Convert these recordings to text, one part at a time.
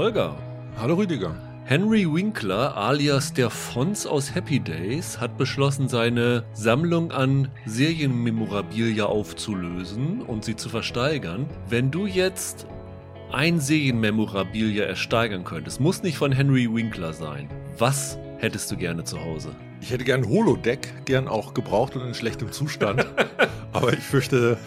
Holger. Hallo Rüdiger. Henry Winkler alias der Fons aus Happy Days hat beschlossen, seine Sammlung an Serienmemorabilia aufzulösen und sie zu versteigern. Wenn du jetzt ein Serienmemorabilia ersteigern könntest, muss nicht von Henry Winkler sein. Was hättest du gerne zu Hause? Ich hätte gern Holodeck, gern auch gebraucht und in schlechtem Zustand. Aber ich fürchte,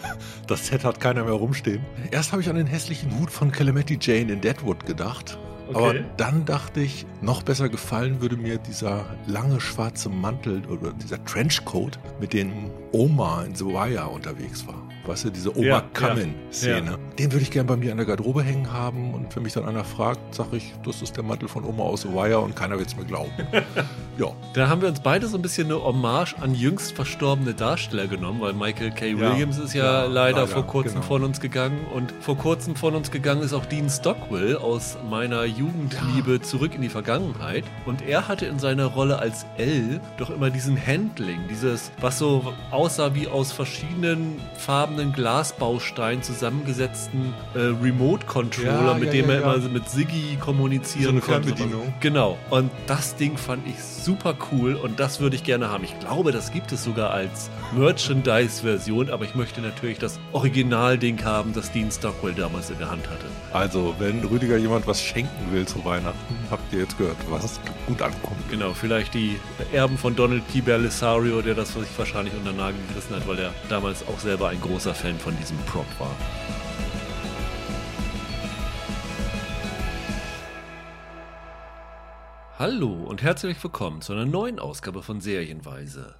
das Set hat keiner mehr rumstehen. Erst habe ich an den hässlichen Hut von Calamity Jane in Deadwood gedacht. Okay. Aber dann dachte ich, noch besser gefallen würde mir dieser lange schwarze Mantel oder dieser Trenchcoat, mit dem Oma in The Wire unterwegs war weißt du, diese Oma Kamen-Szene. Ja, Den würde ich gerne bei mir an der Garderobe hängen haben und wenn mich dann einer fragt, sage ich, das ist der Mantel von Oma aus Wire und keiner wird es mir glauben. ja. Da haben wir uns beide so ein bisschen eine Hommage an jüngst verstorbene Darsteller genommen, weil Michael K. Williams ist ja, leider, leider, vor kurzem genau. von uns gegangen und vor kurzem von uns gegangen ist auch Dean Stockwell aus meiner Jugendliebe zurück in die Vergangenheit und er hatte in seiner Rolle als L doch immer diesen Handling, dieses, was so aussah wie aus verschiedenen Farben farbenen Glasbaustein zusammengesetzten äh, Remote-Controller, ja, mit ja, dem ja, er immer mit Siggi kommunizieren so eine konnte. Genau. Und das Ding fand ich super cool und das würde ich gerne haben. Ich glaube, das gibt es sogar als Merchandise-Version, aber ich möchte natürlich das Original-Ding haben, das Dean Stockwell damals in der Hand hatte. Also, wenn Rüdiger jemand was schenken will zu Weihnachten, habt ihr jetzt gehört, was gut ankommt. Genau, vielleicht die Erben von Donald P. Belisario, der das sich wahrscheinlich unter den Nagel gerissen hat, weil er damals auch selber ein großer großer Fan von diesem Prop war. Hallo und herzlich willkommen zu einer neuen Ausgabe von Serienweise.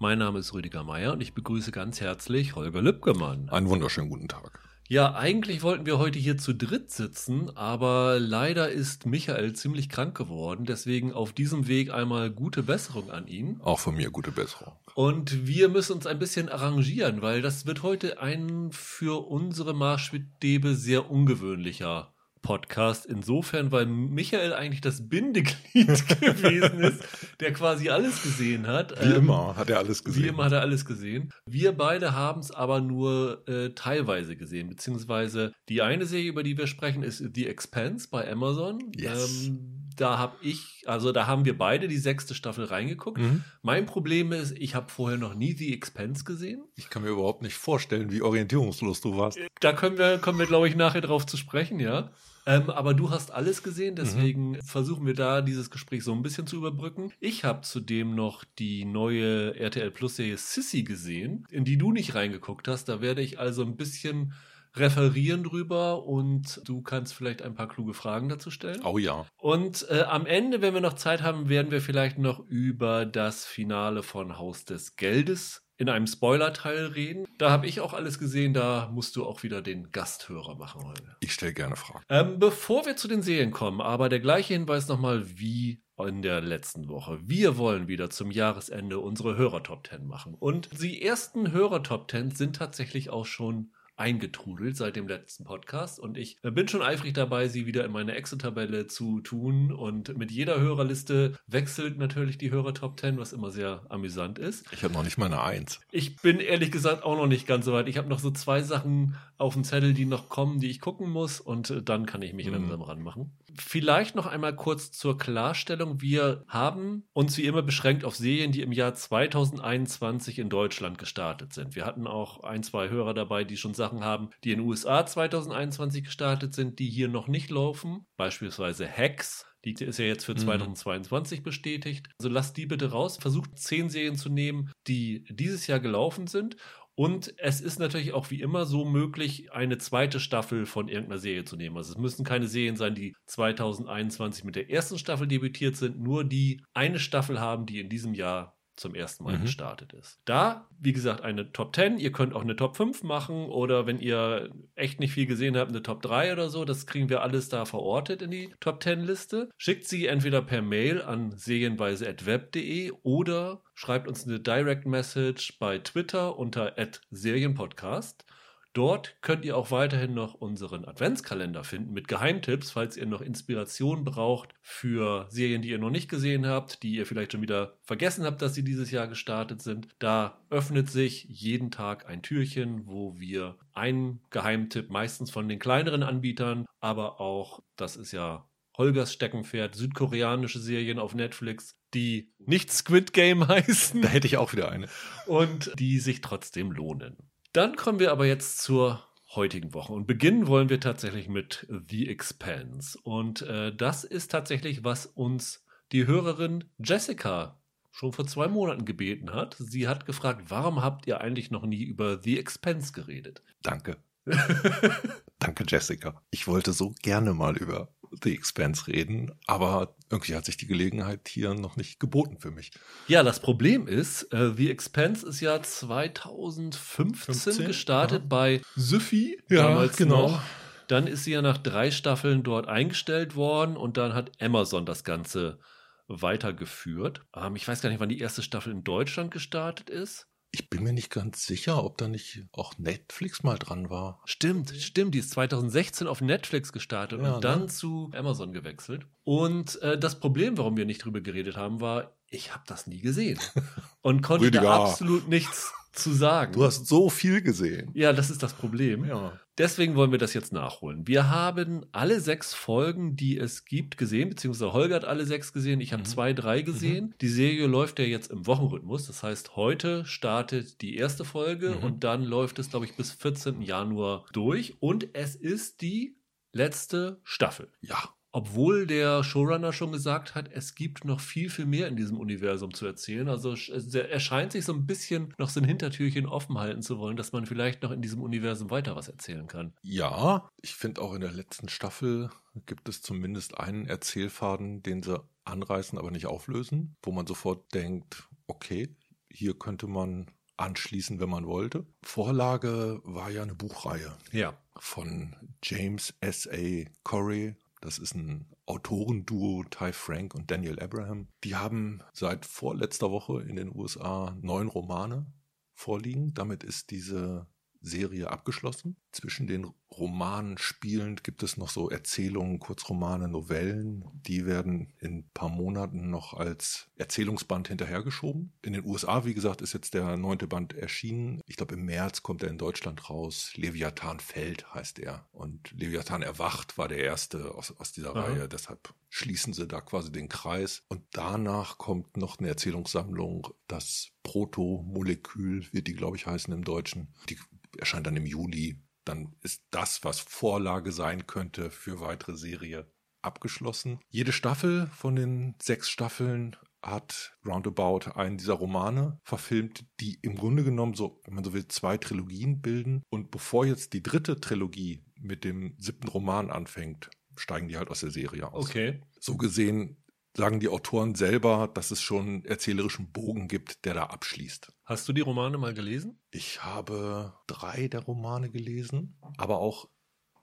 Mein Name ist Rüdiger Meier und ich begrüße ganz herzlich Holger Lübgemann. Einen wunderschönen guten Tag. Ja, eigentlich wollten wir heute hier zu dritt sitzen, aber leider ist Michael ziemlich krank geworden. Deswegen auf diesem Weg einmal gute Besserung an ihn. Auch von mir gute Besserung. Und wir müssen uns ein bisschen arrangieren, weil das wird heute ein für unsere Marschstäbe sehr ungewöhnlicher Podcast. Insofern, weil Michael eigentlich das Bindeglied gewesen ist, der quasi alles gesehen hat. Wie ähm, immer hat er alles gesehen. Wie immer hat er alles gesehen. Wir beide haben es aber nur äh, teilweise gesehen, beziehungsweise die eine Serie, über die wir sprechen, ist The Expanse bei Amazon. Yes. Ähm, da habe ich, also da haben wir beide die sechste Staffel reingeguckt. Mhm. Mein Problem ist, ich habe vorher noch nie The Expanse gesehen. Ich kann mir überhaupt nicht vorstellen, wie orientierungslos du warst. Da können wir, kommen wir, glaube ich, nachher drauf zu sprechen, ja. Ähm, aber du hast alles gesehen, deswegen mhm. versuchen wir da dieses Gespräch so ein bisschen zu überbrücken. Ich habe zudem noch die neue RTL Plus Serie Sissy gesehen, in die du nicht reingeguckt hast. Da werde ich also ein bisschen referieren drüber und du kannst vielleicht ein paar kluge Fragen dazu stellen. Oh ja. Und äh, am Ende, wenn wir noch Zeit haben, werden wir vielleicht noch über das Finale von Haus des Geldes in einem Spoiler-Teil reden. Da habe ich auch alles gesehen, da musst du auch wieder den Gasthörer machen heute. Ich stelle gerne Fragen. Ähm, bevor wir zu den Serien kommen, aber der gleiche Hinweis nochmal wie in der letzten Woche. Wir wollen wieder zum Jahresende unsere Hörer-Top 10 machen. Und die ersten Hörer-Top 10 sind tatsächlich auch schon eingetrudelt seit dem letzten Podcast und ich bin schon eifrig dabei, sie wieder in meine Excel-Tabelle zu tun und mit jeder Hörerliste wechselt natürlich die Hörer-Top 10, was immer sehr amüsant ist. Ich habe noch nicht mal eine Eins. Ich bin ehrlich gesagt auch noch nicht ganz so weit. Ich habe noch so zwei Sachen auf dem Zettel, die noch kommen, die ich gucken muss und dann kann ich mich mhm. langsam ranmachen. Vielleicht noch einmal kurz zur Klarstellung. Wir haben uns wie immer beschränkt auf Serien, die im Jahr 2021 in Deutschland gestartet sind. Wir hatten auch ein, zwei Hörer dabei, die schon Sachen haben, die in den USA 2021 gestartet sind, die hier noch nicht laufen. Beispielsweise Hacks. Die ist ja jetzt für 2022 mhm. bestätigt. Also lasst die bitte raus. Versucht zehn Serien zu nehmen, die dieses Jahr gelaufen sind und es ist natürlich auch wie immer so möglich, eine zweite Staffel von irgendeiner Serie zu nehmen. Also es müssen keine Serien sein, die 2021 mit der ersten Staffel debütiert sind, nur die eine Staffel haben, die in diesem Jahr zum ersten Mal mhm. gestartet ist. Da, wie gesagt, eine Top 10. Ihr könnt auch eine Top 5 machen oder wenn ihr echt nicht viel gesehen habt, eine Top 3 oder so. Das kriegen wir alles da verortet in die Top 10 Liste. Schickt sie entweder per Mail an serienweise.web.de oder schreibt uns eine Direct Message bei Twitter unter Serienpodcast. Dort könnt ihr auch weiterhin noch unseren Adventskalender finden mit Geheimtipps, falls ihr noch Inspiration braucht für Serien, die ihr noch nicht gesehen habt, die ihr vielleicht schon wieder vergessen habt, dass sie dieses Jahr gestartet sind. Da öffnet sich jeden Tag ein Türchen, wo wir einen Geheimtipp, meistens von den kleineren Anbietern, aber auch, das ist ja Holgers Steckenpferd, südkoreanische Serien auf Netflix, die nicht Squid Game heißen. Da hätte ich auch wieder eine. Und die sich trotzdem lohnen. Dann kommen wir aber jetzt zur heutigen Woche und beginnen wollen wir tatsächlich mit The Expanse. Und äh, das ist tatsächlich, was uns die Hörerin Jessica schon vor zwei Monaten gebeten hat. Sie hat gefragt, warum habt ihr eigentlich noch nie über The Expense geredet? Danke. Danke, Jessica. Ich wollte so gerne mal über The Expanse reden, aber irgendwie hat sich die Gelegenheit hier noch nicht geboten für mich. Ja, das Problem ist, äh, The Expanse ist ja 2015 15? gestartet Ja. bei Syfy, Ja, damals genau. noch. Dann ist sie ja nach drei Staffeln dort eingestellt worden und dann hat Amazon das Ganze weitergeführt. Ähm, ich weiß gar nicht, wann die erste Staffel in Deutschland gestartet ist. Ich bin mir nicht ganz sicher, ob da nicht auch Netflix mal dran war. Stimmt, stimmt. Die ist 2016 auf Netflix gestartet Ja, und dann ne? zu Amazon gewechselt. Und äh, das Problem, warum wir nicht drüber geredet haben, war, ich habe das nie gesehen und konnte Rüdiger. da absolut nichts zu sagen. Du hast so viel gesehen. ja, das ist das Problem. Ja. Deswegen wollen wir das jetzt nachholen. Wir haben alle sechs Folgen, die es gibt, gesehen, beziehungsweise Holger hat alle sechs gesehen. Ich habe Mhm. zwei, drei gesehen. Die Serie läuft ja jetzt im Wochenrhythmus. Das heißt, heute startet die erste Folge Mhm. und dann läuft es, glaube ich, bis 14. Januar durch. Und es ist die letzte Staffel. Ja. Obwohl der Showrunner schon gesagt hat, es gibt noch viel, viel mehr in diesem Universum zu erzählen. Also er scheint sich so ein bisschen noch so ein Hintertürchen offen halten zu wollen, dass man vielleicht noch in diesem Universum weiter was erzählen kann. Ja, ich finde auch in der letzten Staffel gibt es zumindest einen Erzählfaden, den sie anreißen, aber nicht auflösen, wo man sofort denkt, okay, hier könnte man anschließen, wenn man wollte. Vorlage war ja eine Buchreihe Ja. von James S.A. Corey. Das ist ein Autorenduo, Ty Frank und Daniel Abraham. Die haben seit vorletzter Woche in den USA neun Romane vorliegen. Damit ist diese Serie abgeschlossen. Zwischen den Romanen spielend gibt es noch so Erzählungen, Kurzromane, Novellen. Die werden in ein paar Monaten noch als Erzählungsband hinterhergeschoben. In den USA, wie gesagt, ist jetzt der neunte Band erschienen. Ich glaube, im März kommt er in Deutschland raus. Leviathan fällt heißt er. Und Leviathan erwacht war der erste aus, aus dieser Aha. Reihe. Deshalb schließen sie da quasi den Kreis. Und danach kommt noch eine Erzählungssammlung. Das Proto-Molekül wird die, glaube ich, heißen im Deutschen. Die erscheint dann im Juli. Dann ist das, was Vorlage sein könnte für weitere Serie, abgeschlossen. Jede Staffel von den sechs Staffeln hat roundabout einen dieser Romane verfilmt, die im Grunde genommen so, wenn man so will, zwei Trilogien bilden. Und bevor jetzt die dritte Trilogie mit dem siebten Roman anfängt, steigen die halt aus der Serie aus. Okay. So gesehen sagen die Autoren selber, dass es schon einen erzählerischen Bogen gibt, der da abschließt. Hast du die Romane mal gelesen? Ich habe drei der Romane gelesen, aber auch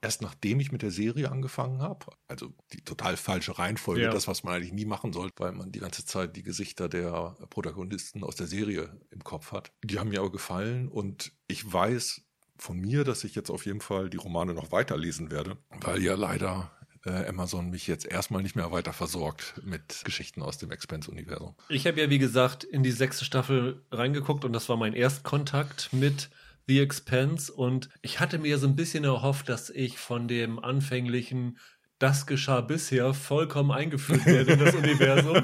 erst nachdem ich mit der Serie angefangen habe. Also die total falsche Reihenfolge, Ja. das, was man eigentlich nie machen sollte, weil man die ganze Zeit die Gesichter der Protagonisten aus der Serie im Kopf hat. Die haben mir aber gefallen und ich weiß von mir, dass ich jetzt auf jeden Fall die Romane noch weiterlesen werde, weil ja leider äh, Amazon mich jetzt erstmal nicht mehr weiter versorgt mit Geschichten aus dem Expense-Universum. Ich habe ja, wie gesagt, in die sechste Staffel reingeguckt und das war mein Erstkontakt mit The Expense und ich hatte mir so ein bisschen erhofft, dass ich von dem anfänglichen das geschah bisher vollkommen eingeführt werde in das Universum.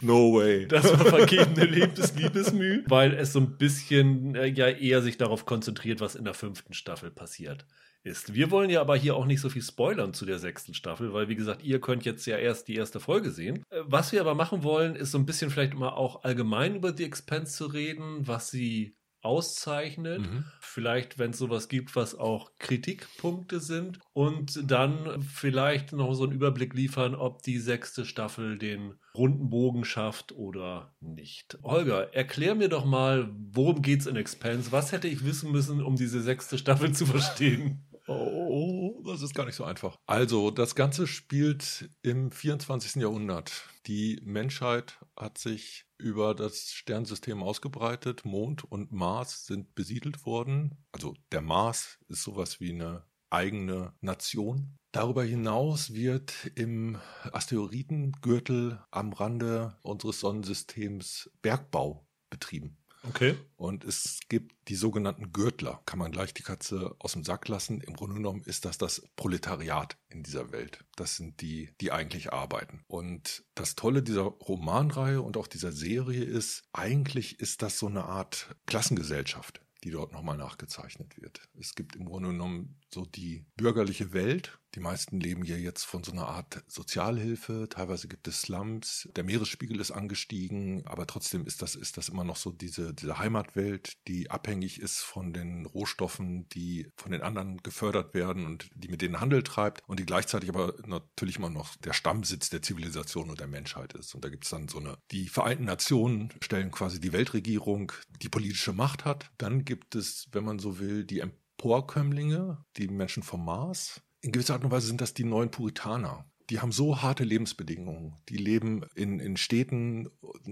no way. Das war vergebene Liebes Liebesmüh, weil es so ein bisschen äh, ja eher sich darauf konzentriert, was in der fünften Staffel passiert ist. Wir wollen ja aber hier auch nicht so viel spoilern zu der sechsten Staffel, weil wie gesagt, ihr könnt jetzt ja erst die erste Folge sehen. Äh, Was wir aber machen wollen, ist so ein bisschen vielleicht mal auch allgemein über The Expanse zu reden, was sie auszeichnet. Mhm. Vielleicht, wenn es sowas gibt, was auch Kritikpunkte sind. Und dann vielleicht noch so einen Überblick liefern, ob die sechste Staffel den runden Bogen schafft oder nicht. Holger, erklär mir doch mal, worum geht's in Expanse? Was hätte ich wissen müssen, um diese sechste Staffel zu verstehen? Oh, das ist gar nicht so einfach. Also, das Ganze spielt im 24. Jahrhundert. Die Menschheit hat sich über das Sternensystem ausgebreitet. Mond und Mars sind besiedelt worden. Also, der Mars ist sowas wie eine eigene Nation. Darüber hinaus wird im Asteroidengürtel am Rande unseres Sonnensystems Bergbau betrieben. Okay. Und es gibt die sogenannten Gürtler. Kann man gleich die Katze aus dem Sack lassen. Im Grunde genommen ist das das Proletariat in dieser Welt. Das sind die, die eigentlich arbeiten. Und das Tolle dieser Romanreihe und auch dieser Serie ist, eigentlich ist das so eine Art Klassengesellschaft die dort nochmal nachgezeichnet wird. Es gibt im Grunde genommen so die bürgerliche Welt. Die meisten leben hier jetzt von so einer Art Sozialhilfe. Teilweise gibt es Slums. Der Meeresspiegel ist angestiegen, aber trotzdem ist das, ist das immer noch so diese, diese Heimatwelt, die abhängig ist von den Rohstoffen, die von den anderen gefördert werden und die mit denen Handel treibt und die gleichzeitig aber natürlich immer noch der Stammsitz der Zivilisation und der Menschheit ist. Und da gibt es dann so eine, die Vereinten Nationen stellen quasi die Weltregierung, die politische Macht hat. Dann gibt es, wenn man so will, die Emporkömmlinge, die Menschen vom Mars. In gewisser Art und Weise sind das die neuen Puritaner. Die haben so harte Lebensbedingungen. Die leben in, in Städten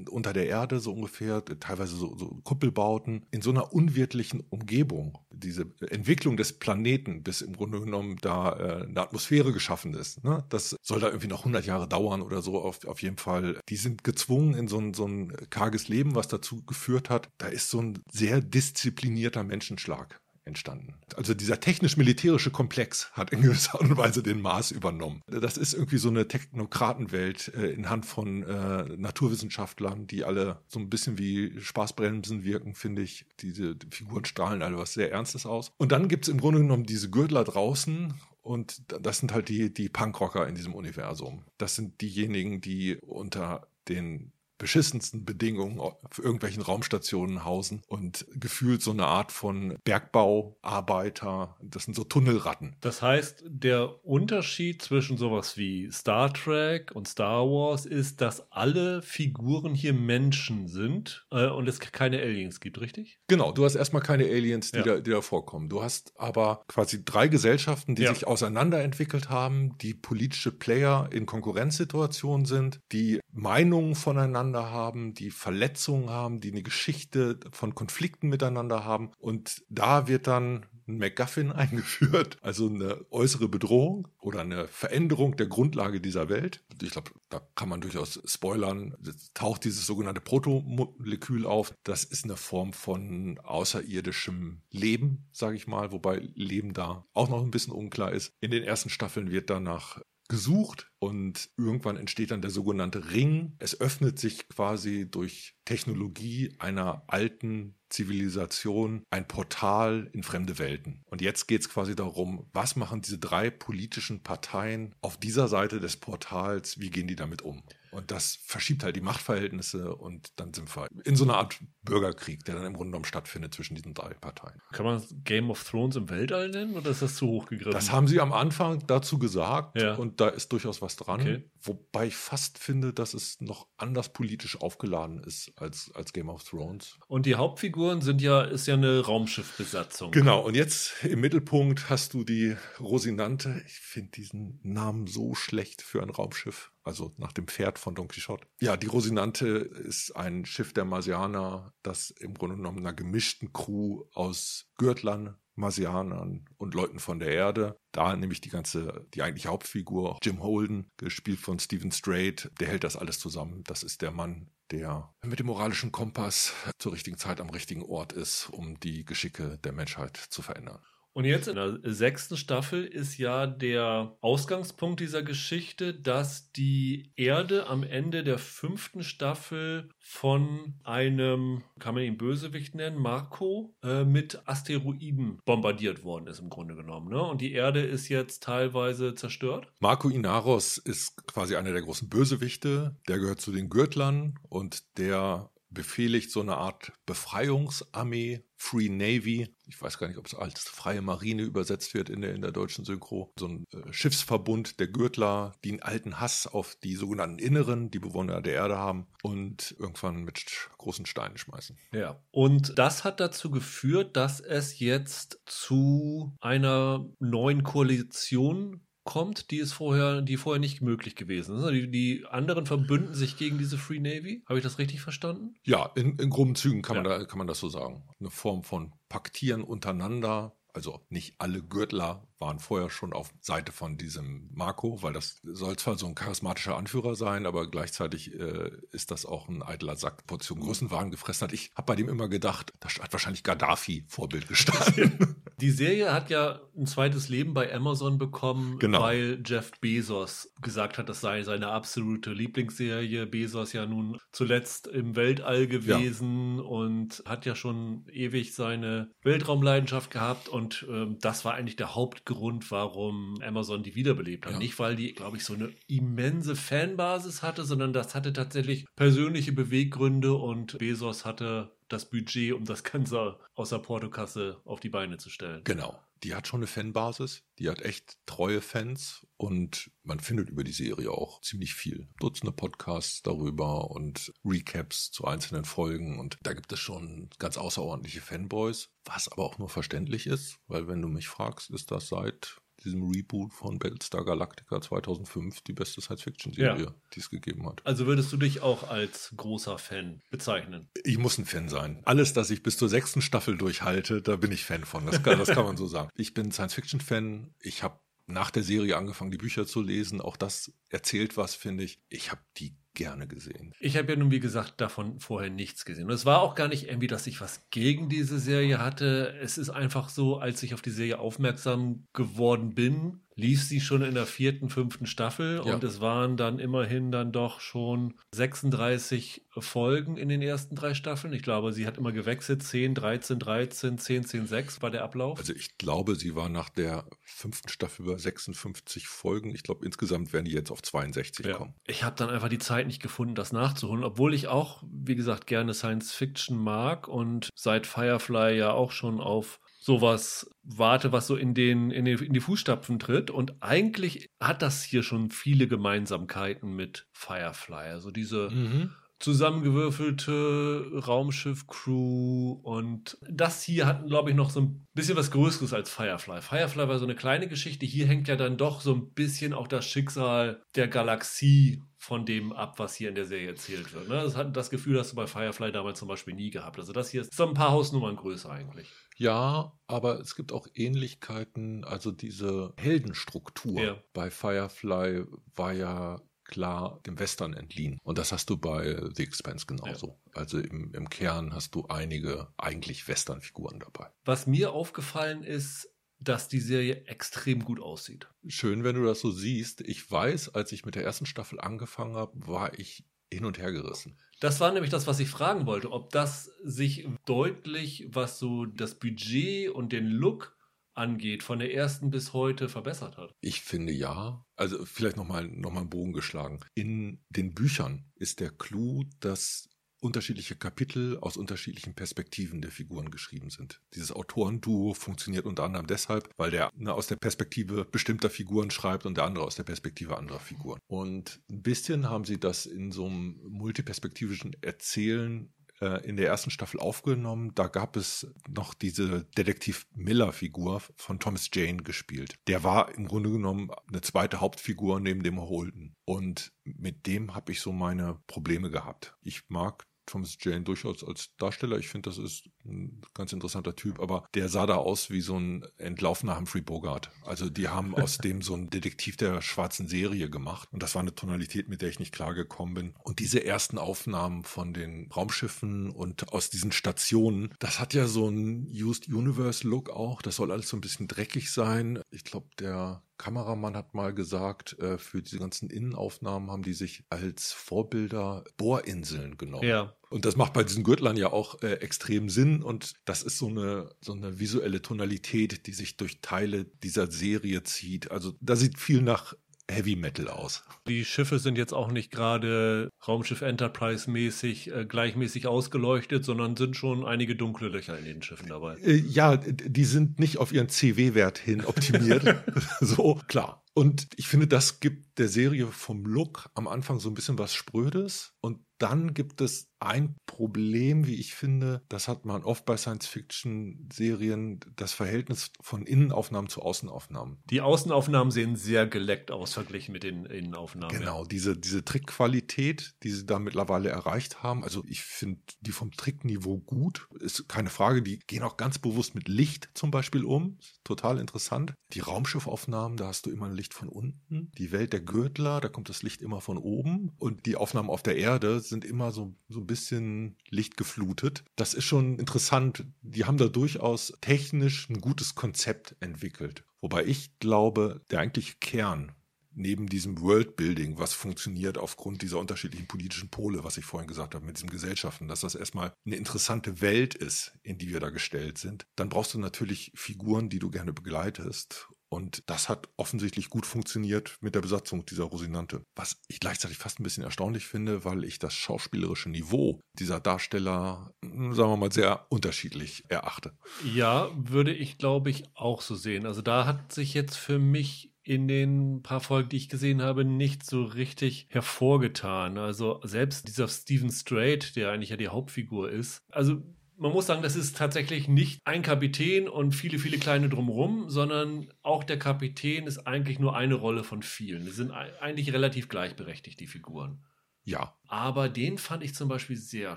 unter der Erde so ungefähr, teilweise so, so Kuppelbauten, in so einer unwirtlichen Umgebung. Diese Entwicklung des Planeten, bis im Grunde genommen da äh, eine Atmosphäre geschaffen ist. Ne? Das soll da irgendwie noch 100 Jahre dauern oder so auf, auf jeden Fall. Die sind gezwungen in so ein, so ein karges Leben, was dazu geführt hat. Da ist so ein sehr disziplinierter Menschenschlag entstanden. Also dieser technisch-militärische Komplex hat in gewisser Art und Weise den Mars übernommen. Das ist irgendwie so eine Technokratenwelt äh, in Hand von äh, Naturwissenschaftlern, die alle so ein bisschen wie Spaßbremsen wirken, finde ich. Diese Figuren strahlen alle was sehr Ernstes aus. Und dann gibt es im Grunde genommen diese Gürtler draußen und das sind halt die, die Punkrocker in diesem Universum. Das sind diejenigen, die unter den beschissensten Bedingungen auf irgendwelchen Raumstationen hausen und gefühlt so eine Art von Bergbauarbeiter, das sind so Tunnelratten. Das heißt, der Unterschied zwischen sowas wie Star Trek und Star Wars ist, dass alle Figuren hier Menschen sind äh, und es keine Aliens gibt, richtig? Genau, du hast erstmal keine Aliens, die, ja. da, die da vorkommen. Du hast aber quasi drei Gesellschaften, die ja. sich auseinanderentwickelt haben, die politische Player in Konkurrenzsituationen sind, die Meinungen voneinander miteinander haben, die Verletzungen haben, die eine Geschichte von Konflikten miteinander haben. Und da wird dann ein MacGuffin eingeführt, also eine äußere Bedrohung oder eine Veränderung der Grundlage dieser Welt. Ich glaube, da kann man durchaus spoilern. Es taucht dieses sogenannte Protomolekül auf. Das ist eine Form von außerirdischem Leben, sage ich mal, wobei Leben da auch noch ein bisschen unklar ist. In den ersten Staffeln wird danach gesucht und irgendwann entsteht dann der sogenannte Ring. Es öffnet sich quasi durch Technologie einer alten Zivilisation ein Portal in fremde Welten. Und jetzt geht es quasi darum, was machen diese drei politischen Parteien auf dieser Seite des Portals, wie gehen die damit um? Und das verschiebt halt die Machtverhältnisse und dann sind wir in so einer Art Bürgerkrieg, der dann im Grunde genommen stattfindet zwischen diesen drei Parteien. Kann man Game of Thrones im Weltall nennen oder ist das zu hoch gegriffen? Das haben sie am Anfang dazu gesagt ja. und da ist durchaus was dran. Okay. Wobei ich fast finde, dass es noch anders politisch aufgeladen ist als, als Game of Thrones. Und die Hauptfiguren sind ja, ist ja eine Raumschiffbesatzung. Genau, und jetzt im Mittelpunkt hast du die Rosinante. Ich finde diesen Namen so schlecht für ein Raumschiff also nach dem Pferd von Don Quixote. Ja, die Rosinante ist ein Schiff der Marsianer, das im Grunde genommen einer gemischten Crew aus Gürtlern, Marsianern und Leuten von der Erde. Da nämlich die ganze, die eigentliche Hauptfigur, Jim Holden, gespielt von Stephen Strait, der hält das alles zusammen. Das ist der Mann, der mit dem moralischen Kompass zur richtigen Zeit am richtigen Ort ist, um die Geschicke der Menschheit zu verändern. Und jetzt in der sechsten Staffel ist ja der Ausgangspunkt dieser Geschichte, dass die Erde am Ende der fünften Staffel von einem, kann man ihn Bösewicht nennen, Marco, äh, mit Asteroiden bombardiert worden ist im Grunde genommen. Ne? Und die Erde ist jetzt teilweise zerstört. Marco Inaros ist quasi einer der großen Bösewichte. Der gehört zu den Gürtlern und der befehligt so eine Art Befreiungsarmee, Free Navy. Ich weiß gar nicht, ob es als freie Marine übersetzt wird in der, in der deutschen Synchro. So ein äh, Schiffsverbund der Gürtler, die einen alten Hass auf die sogenannten Inneren, die Bewohner der Erde haben und irgendwann mit großen Steinen schmeißen. Ja. Und das hat dazu geführt, dass es jetzt zu einer neuen Koalition kommt, die ist vorher, die vorher nicht möglich gewesen ist. Die, die anderen verbünden sich gegen diese Free Navy. Habe ich das richtig verstanden? Ja, in, in groben Zügen kann, ja. man da, kann man das so sagen. Eine Form von Paktieren untereinander, Also nicht alle Gürtler waren vorher schon auf Seite von diesem Marco, weil das soll zwar so ein charismatischer Anführer sein, aber gleichzeitig äh, ist das auch ein eitler Sack, Portion Größenwahn gefressen hat. Ich habe bei dem immer gedacht, da hat wahrscheinlich Gaddafi Vorbild gestanden. Die Serie hat ja ein zweites Leben bei Amazon bekommen, genau. weil Jeff Bezos gesagt hat, das sei seine absolute Lieblingsserie. Bezos ja nun zuletzt im Weltall gewesen ja. und hat ja schon ewig seine Weltraumleidenschaft gehabt und ähm, das war eigentlich der Hauptgrund, warum Amazon die wiederbelebt hat. Ja. Nicht, weil die, glaube ich, so eine immense Fanbasis hatte, sondern das hatte tatsächlich persönliche Beweggründe und Bezos hatte das Budget, um das Ganze aus der Portokasse auf die Beine zu stellen. Genau. Die hat schon eine Fanbasis, die hat echt treue Fans und man findet über die Serie auch ziemlich viel. Dutzende Podcasts darüber und Recaps zu einzelnen Folgen und da gibt es schon ganz außerordentliche Fanboys, was aber auch nur verständlich ist, weil wenn du mich fragst, ist das seit diesem Reboot von Battlestar Galactica 2005 die beste Science-Fiction-Serie, ja. die es gegeben hat. Also würdest du dich auch als großer Fan bezeichnen? Ich muss ein Fan sein. Alles, das ich bis zur sechsten Staffel durchhalte, da bin ich Fan von. Das kann, das kann man so sagen. Ich bin Science-Fiction-Fan. Ich habe nach der Serie angefangen, die Bücher zu lesen. Auch das erzählt was, finde ich. Ich habe die gerne gesehen. Ich habe ja nun, wie gesagt, davon vorher nichts gesehen. Und es war auch gar nicht irgendwie, dass ich was gegen diese Serie hatte. Es ist einfach so, als ich auf die Serie aufmerksam geworden bin, lief sie schon in der vierten, fünften Staffel ja. und es waren dann immerhin dann doch schon 36 Folgen in den ersten drei Staffeln. Ich glaube, sie hat immer gewechselt, 10, 13, 13, 10, 10, 6 war der Ablauf. Also ich glaube, sie war nach der fünften Staffel über 56 Folgen. Ich glaube, insgesamt werden die jetzt auf 62 ja. kommen. Ich habe dann einfach die Zeit nicht gefunden, das nachzuholen, obwohl ich auch, wie gesagt, gerne Science Fiction mag und seit Firefly ja auch schon auf sowas warte, was so in, den, in, den, in die Fußstapfen tritt. Und eigentlich hat das hier schon viele Gemeinsamkeiten mit Firefly. Also diese mhm. zusammengewürfelte Raumschiff-Crew und das hier hat, glaube ich, noch so ein bisschen was Größeres als Firefly. Firefly war so eine kleine Geschichte. Hier hängt ja dann doch so ein bisschen auch das Schicksal der Galaxie von dem ab, was hier in der Serie erzählt wird. Ne? Das, hat, das Gefühl hast du bei Firefly damals zum Beispiel nie gehabt. Also das hier ist so ein paar Hausnummern größer eigentlich. Ja, aber es gibt auch Ähnlichkeiten. Also diese Heldenstruktur ja. bei Firefly war ja klar dem Western entliehen. Und das hast du bei The Expanse genauso. Ja. Also im, im Kern hast du einige eigentlich Western-Figuren dabei. Was mir aufgefallen ist, dass die Serie extrem gut aussieht. Schön, wenn du das so siehst. Ich weiß, als ich mit der ersten Staffel angefangen habe, war ich hin und her gerissen. Das war nämlich das, was ich fragen wollte, ob das sich deutlich, was so das Budget und den Look angeht, von der ersten bis heute verbessert hat. Ich finde ja. Also vielleicht nochmal noch mal einen Bogen geschlagen. In den Büchern ist der Clou, dass unterschiedliche Kapitel aus unterschiedlichen Perspektiven der Figuren geschrieben sind. Dieses Autorenduo funktioniert unter anderem deshalb, weil der ne, aus der Perspektive bestimmter Figuren schreibt und der andere aus der Perspektive anderer Figuren. Und ein bisschen haben sie das in so einem multiperspektivischen Erzählen äh, in der ersten Staffel aufgenommen. Da gab es noch diese Detektiv Miller-Figur von Thomas Jane gespielt. Der war im Grunde genommen eine zweite Hauptfigur neben dem Holden. Und mit dem habe ich so meine Probleme gehabt. Ich mag Thomas Jane durchaus als Darsteller. Ich finde, das ist ein ganz interessanter Typ, aber der sah da aus wie so ein entlaufener Humphrey Bogart. Also die haben aus dem so ein Detektiv der schwarzen Serie gemacht und das war eine Tonalität, mit der ich nicht klargekommen bin. Und diese ersten Aufnahmen von den Raumschiffen und aus diesen Stationen, das hat ja so einen Used Universe Look auch. Das soll alles so ein bisschen dreckig sein. Ich glaube, der Kameramann hat mal gesagt, äh, für diese ganzen Innenaufnahmen haben die sich als Vorbilder Bohrinseln genommen. Ja. Und das macht bei diesen Gürtlern ja auch äh, extrem Sinn und das ist so eine, so eine visuelle Tonalität, die sich durch Teile dieser Serie zieht. Also da sieht viel nach Heavy Metal aus. Die Schiffe sind jetzt auch nicht gerade Raumschiff Enterprise mäßig äh, gleichmäßig ausgeleuchtet, sondern sind schon einige dunkle Löcher in den Schiffen dabei. Äh, ja, die sind nicht auf ihren CW-Wert hin optimiert. so, klar. Und ich finde, das gibt der Serie vom Look am Anfang so ein bisschen was Sprödes. Und dann gibt es ein Problem, wie ich finde, das hat man oft bei Science-Fiction-Serien, das Verhältnis von Innenaufnahmen zu Außenaufnahmen. Die Außenaufnahmen sehen sehr geleckt aus, verglichen mit den Innenaufnahmen. Genau, ja. diese, diese Trickqualität, die sie da mittlerweile erreicht haben. Also ich finde die vom Trickniveau gut. Ist keine Frage, die gehen auch ganz bewusst mit Licht zum Beispiel um. Total interessant. Die Raumschiffaufnahmen, da hast du immer ein Licht von unten. Die Welt der Gürtler, da kommt das Licht immer von oben. Und die Aufnahmen auf der Erde sind immer so, so ein bisschen lichtgeflutet. Das ist schon interessant. Die haben da durchaus technisch ein gutes Konzept entwickelt. Wobei ich glaube, der eigentliche Kern neben diesem Worldbuilding, was funktioniert aufgrund dieser unterschiedlichen politischen Pole, was ich vorhin gesagt habe, mit diesen Gesellschaften, dass das erstmal eine interessante Welt ist, in die wir da gestellt sind, dann brauchst du natürlich Figuren, die du gerne begleitest. Und das hat offensichtlich gut funktioniert mit der Besatzung dieser Rosinante. Was ich gleichzeitig fast ein bisschen erstaunlich finde, weil ich das schauspielerische Niveau dieser Darsteller, hm, sagen wir mal, sehr unterschiedlich erachte. Ja, würde ich, glaube ich, auch so sehen. Also da hat sich jetzt für mich in den paar Folgen, die ich gesehen habe, nicht so richtig hervorgetan. Also selbst dieser Stephen Strait, der eigentlich ja die Hauptfigur ist. Also man muss sagen, das ist tatsächlich nicht ein Kapitän und viele, viele kleine drumherum, sondern auch der Kapitän ist eigentlich nur eine Rolle von vielen. Die sind eigentlich relativ gleichberechtigt, die Figuren. Ja. Aber den fand ich zum Beispiel sehr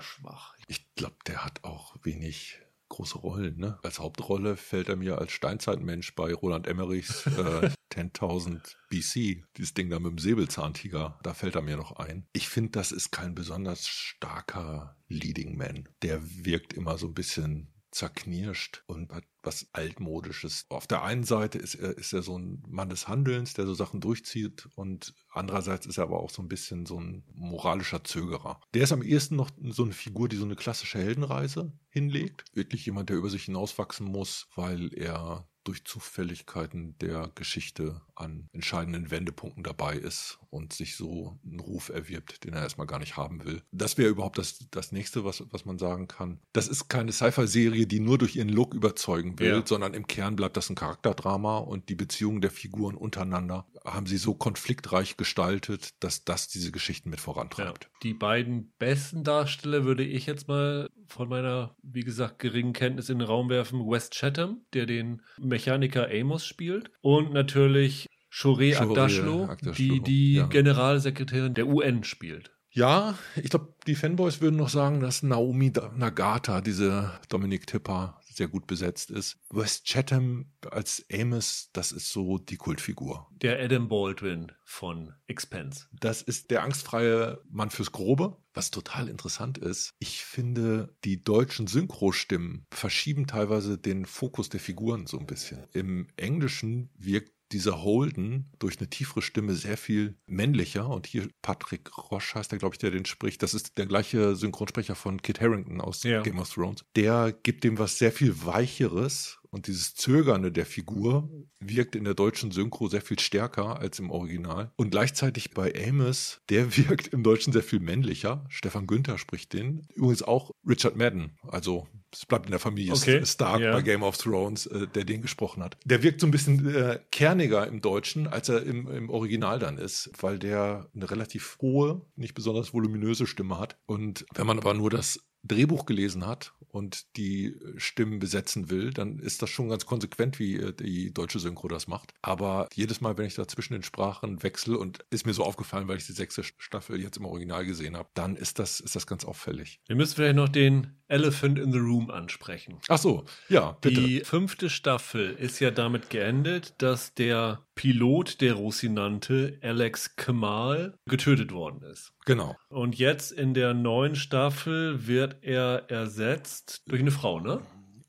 schwach. Ich glaube, der hat auch wenig große Rollen. Ne? Als Hauptrolle fällt er mir als Steinzeitmensch bei Roland Emmerichs äh, 10.000 BC, dieses Ding da mit dem Säbelzahntiger, da fällt er mir noch ein. Ich finde, das ist kein besonders starker Leading Man. Der wirkt immer so ein bisschen zerknirscht und hat was altmodisches. Auf der einen Seite ist er, ist er so ein Mann des Handelns, der so Sachen durchzieht und andererseits ist er aber auch so ein bisschen so ein moralischer Zögerer. Der ist am ehesten noch so eine Figur, die so eine klassische Heldenreise hinlegt. Wirklich jemand, der über sich hinauswachsen muss, weil er durch Zufälligkeiten der Geschichte an entscheidenden Wendepunkten dabei ist und sich so einen Ruf erwirbt, den er erstmal gar nicht haben will. Das wäre überhaupt das, das nächste, was, was man sagen kann. Das ist keine Sci-Fi-Serie, die nur durch ihren Look überzeugen will, ja. sondern im Kern bleibt das ein Charakterdrama und die Beziehungen der Figuren untereinander haben sie so konfliktreich gestaltet, dass das diese Geschichten mit vorantreibt. Ja. Die beiden besten Darsteller würde ich jetzt mal von meiner, wie gesagt, geringen Kenntnis in den Raum werfen. West Chatham, der den Mechaniker Amos spielt. Und natürlich Shore Agdashlo, die die ja. Generalsekretärin der UN spielt. Ja, ich glaube, die Fanboys würden noch sagen, dass Naomi Nagata, diese Dominik Tipper, sehr gut besetzt ist. West Chatham als Amos, das ist so die Kultfigur. Der Adam Baldwin von Expense. Das ist der angstfreie Mann fürs Grobe. Was total interessant ist, ich finde, die deutschen Synchrostimmen verschieben teilweise den Fokus der Figuren so ein bisschen. Im Englischen wirkt dieser Holden durch eine tiefere Stimme sehr viel männlicher. Und hier Patrick Roche heißt der, glaube ich, der den spricht. Das ist der gleiche Synchronsprecher von Kit Harrington aus ja. Game of Thrones. Der gibt dem was sehr viel Weicheres und dieses Zögernde der Figur wirkt in der deutschen Synchro sehr viel stärker als im Original. Und gleichzeitig bei Amos, der wirkt im Deutschen sehr viel männlicher. Stefan Günther spricht den. Übrigens auch Richard Madden, also es bleibt in der Familie okay. Stark yeah. bei Game of Thrones, äh, der den gesprochen hat. Der wirkt so ein bisschen äh, kerniger im Deutschen, als er im, im Original dann ist, weil der eine relativ hohe, nicht besonders voluminöse Stimme hat. Und wenn man aber nur das Drehbuch gelesen hat und die Stimmen besetzen will, dann ist das schon ganz konsequent, wie äh, die deutsche Synchro das macht. Aber jedes Mal, wenn ich da zwischen den Sprachen wechsle und ist mir so aufgefallen, weil ich die sechste Staffel jetzt im Original gesehen habe, dann ist das, ist das ganz auffällig. Wir müssen vielleicht noch den Elephant in the Room ansprechen. Ach so, ja, bitte. Die fünfte Staffel ist ja damit geendet, dass der Pilot der Rosinante, Alex Kemal, getötet worden ist. Genau. Und jetzt in der neuen Staffel wird er ersetzt durch eine Frau, ne?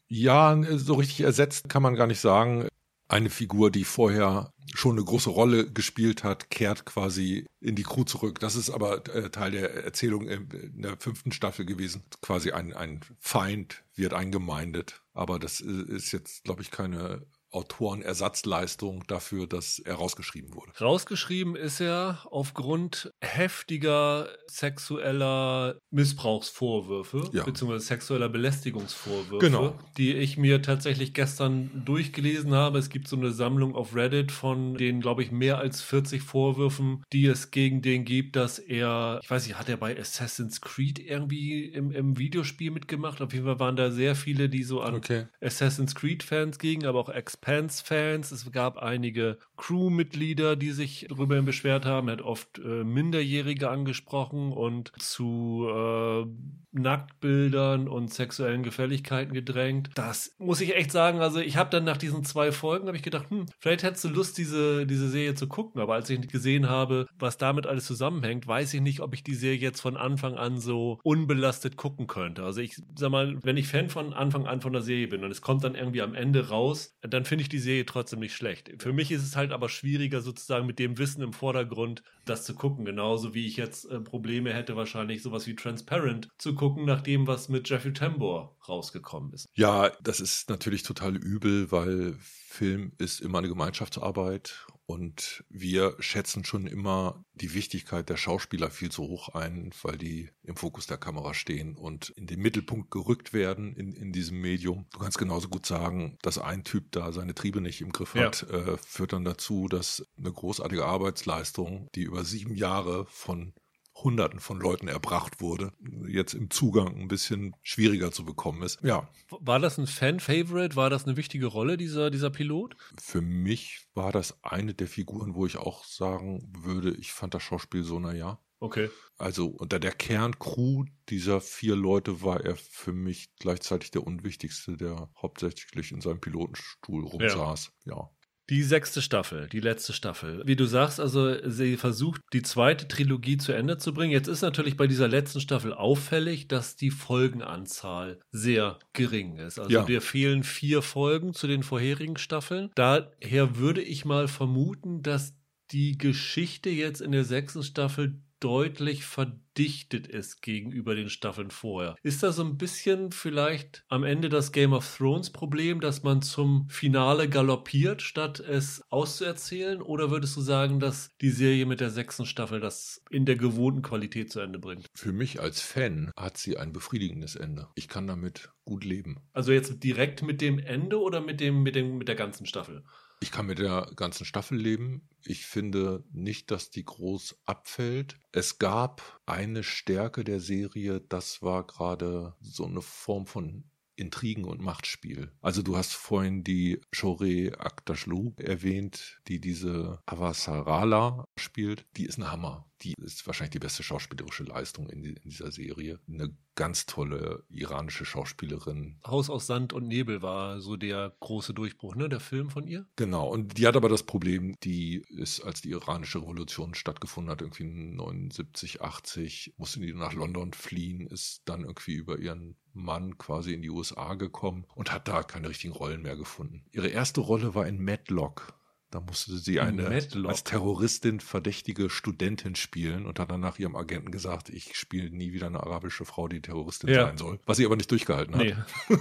Ja, so richtig ersetzt kann man gar nicht sagen. Eine Figur, die vorher schon eine große Rolle gespielt hat, kehrt quasi in die Crew zurück. Das ist aber äh, Teil der Erzählung in der fünften Staffel gewesen. Quasi ein, ein Feind wird eingemeindet. Aber das ist jetzt, glaube ich, keine Autorenersatzleistung dafür, dass er rausgeschrieben wurde. Rausgeschrieben ist er aufgrund heftiger sexueller Missbrauchsvorwürfe, Ja. beziehungsweise sexueller Belästigungsvorwürfe, Genau. die ich mir tatsächlich gestern durchgelesen habe. Es gibt so eine Sammlung auf Reddit von den, glaube ich, mehr als 40 Vorwürfen, die es gegen den gibt, dass er, ich weiß nicht, hat er bei Assassin's Creed irgendwie im, im Videospiel mitgemacht? Auf jeden Fall waren da sehr viele, die so an Okay. Assassin's Creed-Fans gegen, aber auch Expanse-Fans. Es gab einige Crew-Mitglieder, die sich darüber beschwert haben. Er hat oft äh, Minderjährige angesprochen und zu äh, Nacktbildern und sexuellen Gefälligkeiten gedrängt. Das muss ich echt sagen. Also ich habe dann nach diesen zwei Folgen habe ich gedacht, hm, vielleicht hättest du Lust, diese, diese Serie zu gucken. Aber als ich gesehen habe, was damit alles zusammenhängt, weiß ich nicht, ob ich die Serie jetzt von Anfang an so unbelastet gucken könnte. Also ich sag mal, wenn ich Fan von Anfang an von der Serie bin und es kommt dann irgendwie am Ende raus, dann finde ich die Serie trotzdem nicht schlecht. Für mich ist es halt aber schwieriger, sozusagen mit dem Wissen im Vordergrund das zu gucken. Genauso wie ich jetzt äh, Probleme hätte, wahrscheinlich sowas wie Transparent zu gucken, nach dem, was mit Jeffrey Tambor rausgekommen ist. Ja, das ist natürlich total übel, weil Film ist immer eine Gemeinschaftsarbeit und wir schätzen schon immer die Wichtigkeit der Schauspieler viel zu hoch ein, weil die im Fokus der Kamera stehen und in den Mittelpunkt gerückt werden in, in diesem Medium. Du kannst genauso gut sagen, dass ein Typ da seine Triebe nicht im Griff Ja. hat, äh, führt dann dazu, dass eine großartige Arbeitsleistung, die über sieben Jahre von Hunderten von Leuten erbracht wurde, jetzt im Zugang ein bisschen schwieriger zu bekommen ist. Ja, War das ein Fan-Favorite? War das eine wichtige Rolle, dieser, dieser Pilot? Für mich war das eine der Figuren, wo ich auch sagen würde, ich fand das Schauspiel so, naja. Okay. Also unter der Kerncrew dieser vier Leute war er für mich gleichzeitig der unwichtigste, der hauptsächlich in seinem Pilotenstuhl rumsaß. Ja. Die sechste Staffel, die letzte Staffel. Wie du sagst, also sie versucht, die zweite Trilogie zu Ende zu bringen. Jetzt ist natürlich bei dieser letzten Staffel auffällig, dass die Folgenanzahl sehr gering ist. Also Ja. dir fehlen vier Folgen zu den vorherigen Staffeln. Daher würde ich mal vermuten, dass die Geschichte jetzt in der sechsten Staffel deutlich verdichtet ist gegenüber den Staffeln vorher. Ist da so ein bisschen vielleicht am Ende das Game of Thrones Problem, dass man zum Finale galoppiert, statt es auszuerzählen? Oder würdest du sagen, dass die Serie mit der sechsten Staffel das in der gewohnten Qualität zu Ende bringt? Für mich als Fan hat sie ein befriedigendes Ende. Ich kann damit gut leben. Also jetzt direkt mit dem Ende oder mit dem, mit dem, mit der ganzen Staffel? Ich kann mit der ganzen Staffel leben. Ich finde nicht, dass die groß abfällt. Es gab eine Stärke der Serie, das war gerade so eine Form von Intrigen und Machtspiel. Also du hast vorhin die Shore Aktashlu erwähnt, die diese Avasarala spielt. Die ist ein Hammer. Die ist wahrscheinlich die beste schauspielerische Leistung in, in dieser Serie. Eine ganz tolle iranische Schauspielerin, Haus aus Sand und Nebel war so der große Durchbruch, ne? Der Film von ihr? Genau, und die hat aber das Problem, die ist, als die iranische Revolution stattgefunden hat, irgendwie 79, 80, musste die nach London fliehen, ist dann irgendwie über ihren Mann quasi in die USA gekommen und hat da keine richtigen Rollen mehr gefunden. Ihre erste Rolle war in Matlock. Da musste sie eine Matlock? als Terroristin verdächtige Studentin spielen und hat dann nach ihrem Agenten gesagt, ich spiele nie wieder eine arabische Frau, die Terroristin Ja. sein soll. Was sie aber nicht durchgehalten hat. Nee.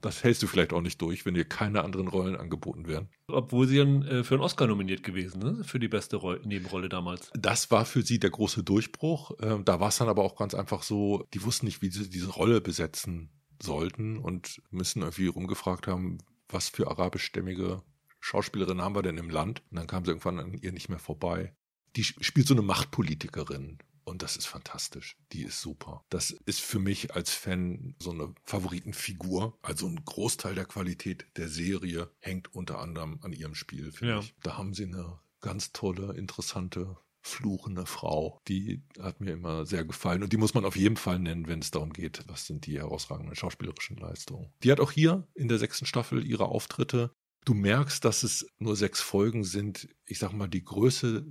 Das hältst du vielleicht auch nicht durch, wenn dir keine anderen Rollen angeboten werden. Obwohl sie dann äh, für einen Oscar nominiert gewesen, ne? Für die beste Roll Nebenrolle damals. Das war für sie der große Durchbruch. Ähm, da war es dann aber auch ganz einfach so, die wussten nicht, wie sie diese Rolle besetzen sollten und müssen irgendwie rumgefragt haben, was für arabischstämmige Schauspielerinnen haben wir denn im Land? Und dann kam sie irgendwann an ihr nicht mehr vorbei. Die sp- spielt so eine Machtpolitikerin. Und das ist fantastisch. Die ist super. Das ist für mich als Fan so eine Favoritenfigur. Also ein Großteil der Qualität der Serie hängt unter anderem an ihrem Spiel, finde Ja. ich. Da haben sie eine ganz tolle, interessante, fluchende Frau. Die hat mir immer sehr gefallen. Und die muss man auf jeden Fall nennen, wenn es darum geht, was sind die herausragenden schauspielerischen Leistungen. Die hat auch hier in der sechsten Staffel ihre Auftritte. Du merkst, dass es nur sechs Folgen sind. Ich sag mal, die Größe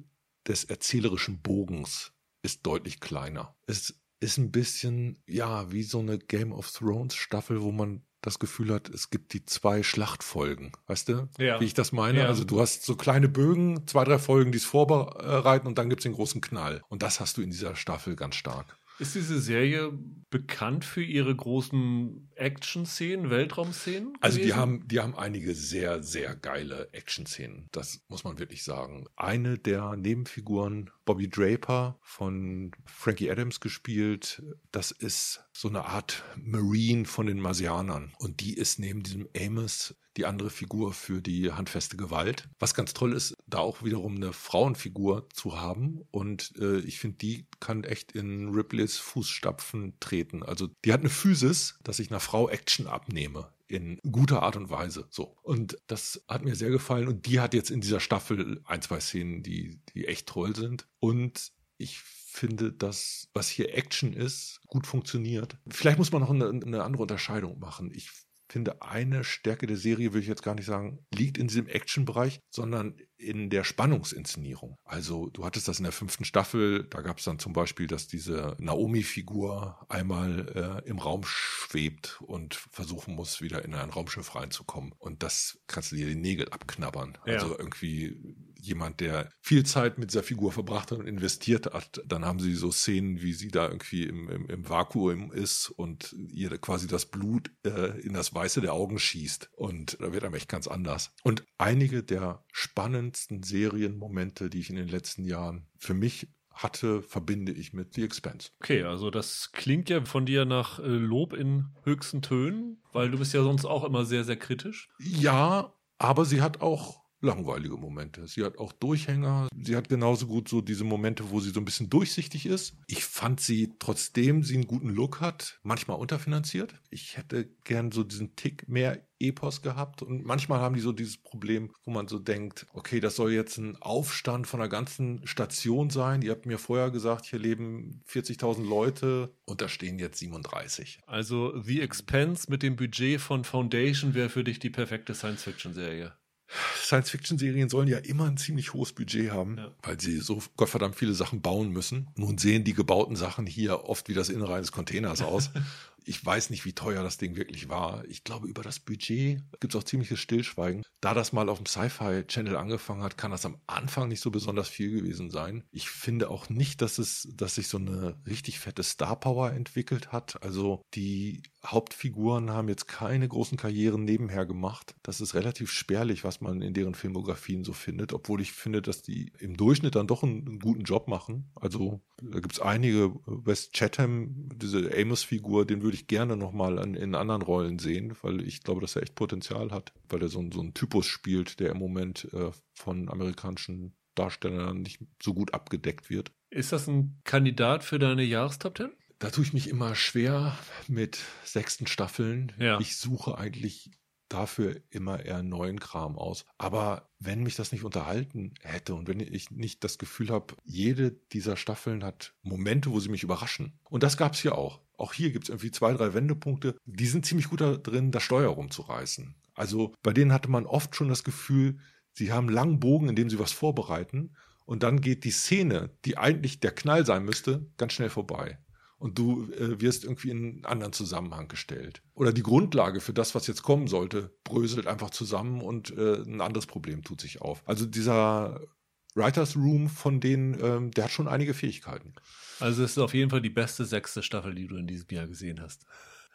des erzählerischen Bogens ist deutlich kleiner. Es ist ein bisschen, ja, wie so eine Game of Thrones Staffel, wo man das Gefühl hat, es gibt die zwei Schlachtfolgen. Weißt du, Ja. wie ich das meine? Ja. Also du hast so kleine Bögen, zwei, drei Folgen, die es vorbereiten und dann gibt es den großen Knall. Und das hast du in dieser Staffel ganz stark. Ist diese Serie bekannt für ihre großen Action-Szenen, Weltraum-Szenen? Also die haben, die haben einige sehr, sehr geile Action-Szenen. Das muss man wirklich sagen. Eine der Nebenfiguren, Bobby Draper von Frankie Adams gespielt, das ist so eine Art Marine von den Marsianern. Und die ist neben diesem Amos die andere Figur für die handfeste Gewalt. Was ganz toll ist, da auch wiederum eine Frauenfigur zu haben. Und äh, ich finde, die kann echt in Ripleys Fußstapfen treten. Also die hat eine Physis, dass ich einer Frau Action abnehme in guter Art und Weise. So. Und das hat mir sehr gefallen. Und die hat jetzt in dieser Staffel ein, zwei Szenen, die, die echt toll sind. Und ich finde, dass was hier Action ist, gut funktioniert. Vielleicht muss man noch eine, eine andere Unterscheidung machen. Ich finde, eine Stärke der Serie, würde ich jetzt gar nicht sagen, liegt in diesem Action-Bereich, sondern in der Spannungsinszenierung. Also du hattest das in der fünften Staffel, da gab es dann zum Beispiel, dass diese Naomi-Figur einmal äh, im Raum schwebt und versuchen muss, wieder in ein Raumschiff reinzukommen. Und das kannst du dir die Nägel abknabbern. Ja. Also irgendwie jemand, der viel Zeit mit dieser Figur verbracht hat und investiert hat, dann haben sie so Szenen, wie sie da irgendwie im, im, im Vakuum ist und ihr quasi das Blut äh, in das Weiße der Augen schießt. Und da wird einem echt ganz anders. Und einige der spannendsten Serienmomente, die ich in den letzten Jahren für mich hatte, verbinde ich mit The Expense. Okay, also das klingt ja von dir nach äh, Lob in höchsten Tönen, weil du bist ja sonst auch immer sehr, sehr kritisch. Ja, aber sie hat auch langweilige Momente. Sie hat auch Durchhänger. Sie hat genauso gut so diese Momente, wo sie so ein bisschen durchsichtig ist. Ich fand sie, trotzdem sie einen guten Look hat, manchmal unterfinanziert. Ich hätte gern so diesen Tick mehr Epos gehabt und manchmal haben die so dieses Problem, wo man so denkt, okay, das soll jetzt ein Aufstand von einer ganzen Station sein. Ihr habt mir vorher gesagt, hier leben 40.000 Leute und da stehen jetzt 37. Also The Expense mit dem Budget von Foundation wäre für dich die perfekte Science-Fiction-Serie. Science-Fiction-Serien sollen ja immer ein ziemlich hohes Budget haben, ja. weil sie so gottverdammt viele Sachen bauen müssen. Nun sehen die gebauten Sachen hier oft wie das Innere eines Containers aus. Ich weiß nicht, wie teuer das Ding wirklich war. Ich glaube, über das Budget gibt es auch ziemliches Stillschweigen. Da das mal auf dem Sci-Fi-Channel angefangen hat, kann das am Anfang nicht so besonders viel gewesen sein. Ich finde auch nicht, dass es, dass sich so eine richtig fette Star-Power entwickelt hat. Also die Hauptfiguren haben jetzt keine großen Karrieren nebenher gemacht. Das ist relativ spärlich, was man in deren Filmografien so findet, obwohl ich finde, dass die im Durchschnitt dann doch einen, einen guten Job machen. Also da gibt es einige, West Chatham, diese Amos-Figur, den würde ich gerne nochmal in anderen Rollen sehen, weil ich glaube, dass er echt Potenzial hat, weil er so, so einen Typus spielt, der im Moment äh, von amerikanischen Darstellern nicht so gut abgedeckt wird. Ist das ein Kandidat für deine Jahrestop 10? Da tue ich mich immer schwer mit sechsten Staffeln. Ja. Ich suche eigentlich dafür immer eher neuen Kram aus. Aber wenn mich das nicht unterhalten hätte und wenn ich nicht das Gefühl habe, jede dieser Staffeln hat Momente, wo sie mich überraschen. Und das gab es hier auch. Auch hier gibt es irgendwie zwei, drei Wendepunkte, die sind ziemlich gut da drin, das Steuer rumzureißen. Also bei denen hatte man oft schon das Gefühl, sie haben langen Bogen, in dem sie was vorbereiten und dann geht die Szene, die eigentlich der Knall sein müsste, ganz schnell vorbei und du äh, wirst irgendwie in einen anderen Zusammenhang gestellt. Oder die Grundlage für das, was jetzt kommen sollte, bröselt einfach zusammen und äh, ein anderes Problem tut sich auf. Also dieser Writers Room von denen, ähm, der hat schon einige Fähigkeiten. Also es ist auf jeden Fall die beste sechste Staffel, die du in diesem Jahr gesehen hast.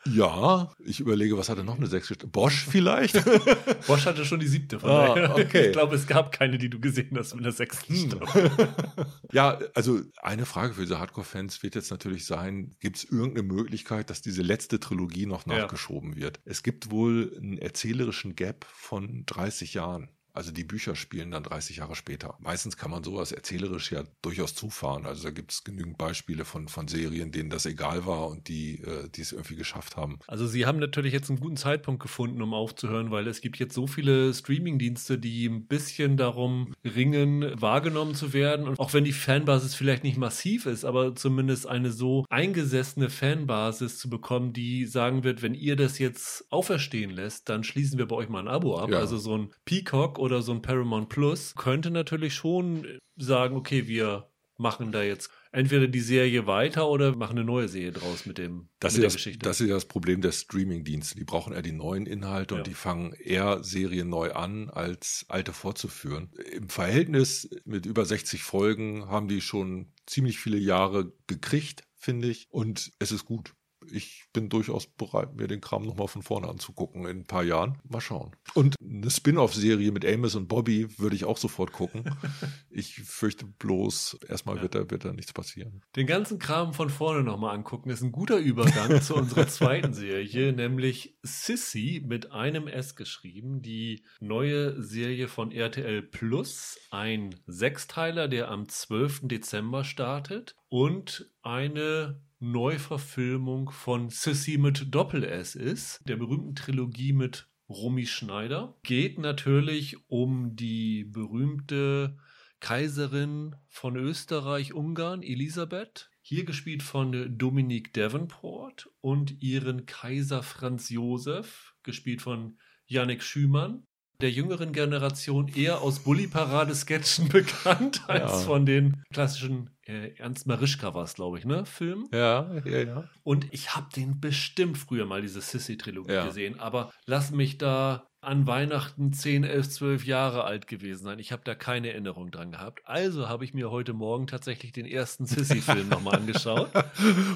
Ja, ich überlege, was hatte noch eine sechste? Bosch vielleicht? Bosch hatte schon die siebte. Von ah, daher. Okay. Ich glaube, es gab keine, die du gesehen hast mit der sechsten hm. ja, also eine Frage für diese Hardcore-Fans wird jetzt natürlich sein, gibt es irgendeine Möglichkeit, dass diese letzte Trilogie noch nachgeschoben ja. wird? Es gibt wohl einen erzählerischen Gap von 30 Jahren. Also die Bücher spielen dann 30 Jahre später. Meistens kann man sowas erzählerisch ja durchaus zufahren. Also da gibt es genügend Beispiele von, von Serien, denen das egal war und die, äh, die es irgendwie geschafft haben. Also sie haben natürlich jetzt einen guten Zeitpunkt gefunden, um aufzuhören, weil es gibt jetzt so viele Streaming-Dienste, die ein bisschen darum ringen, wahrgenommen zu werden. Und auch wenn die Fanbasis vielleicht nicht massiv ist, aber zumindest eine so eingesessene Fanbasis zu bekommen, die sagen wird, wenn ihr das jetzt auferstehen lässt, dann schließen wir bei euch mal ein Abo ab. Ja. Also so ein Peacock oder so ein Paramount Plus könnte natürlich schon sagen, okay, wir machen da jetzt entweder die Serie weiter oder machen eine neue Serie draus mit dem das mit der das, Geschichte. Das ist ja das Problem der Streaming-Dienste. Die brauchen eher die neuen Inhalte ja. und die fangen eher Serien neu an, als alte fortzuführen. Im Verhältnis mit über 60 Folgen haben die schon ziemlich viele Jahre gekriegt finde ich. Und es ist gut ich bin durchaus bereit, mir den Kram nochmal von vorne anzugucken in ein paar Jahren. Mal schauen. Und eine Spin-off-Serie mit Amos und Bobby würde ich auch sofort gucken. ich fürchte bloß, erstmal ja. wird, da, wird da nichts passieren. Den ganzen Kram von vorne nochmal angucken ist ein guter Übergang zu unserer zweiten Serie, nämlich Sissy mit einem S geschrieben. Die neue Serie von RTL Plus. Ein Sechsteiler, der am 12. Dezember startet. Und eine Neuverfilmung von Sissy mit Doppel-S ist, der berühmten Trilogie mit Romy Schneider. Geht natürlich um die berühmte Kaiserin von Österreich-Ungarn, Elisabeth. Hier gespielt von Dominique Davenport und ihren Kaiser Franz Josef, gespielt von Yannick Schümann der jüngeren Generation eher aus Bully-Parade-Sketchen bekannt als ja. von den klassischen äh, Ernst Marischka war es, glaube ich, ne? Film. Ja, ja, ja. Und ich habe den bestimmt früher mal, diese Sissy-Trilogie ja. gesehen. Aber lass mich da an Weihnachten 10, 11, 12 Jahre alt gewesen sein. Ich habe da keine Erinnerung dran gehabt. Also habe ich mir heute Morgen tatsächlich den ersten Sissy-Film nochmal angeschaut.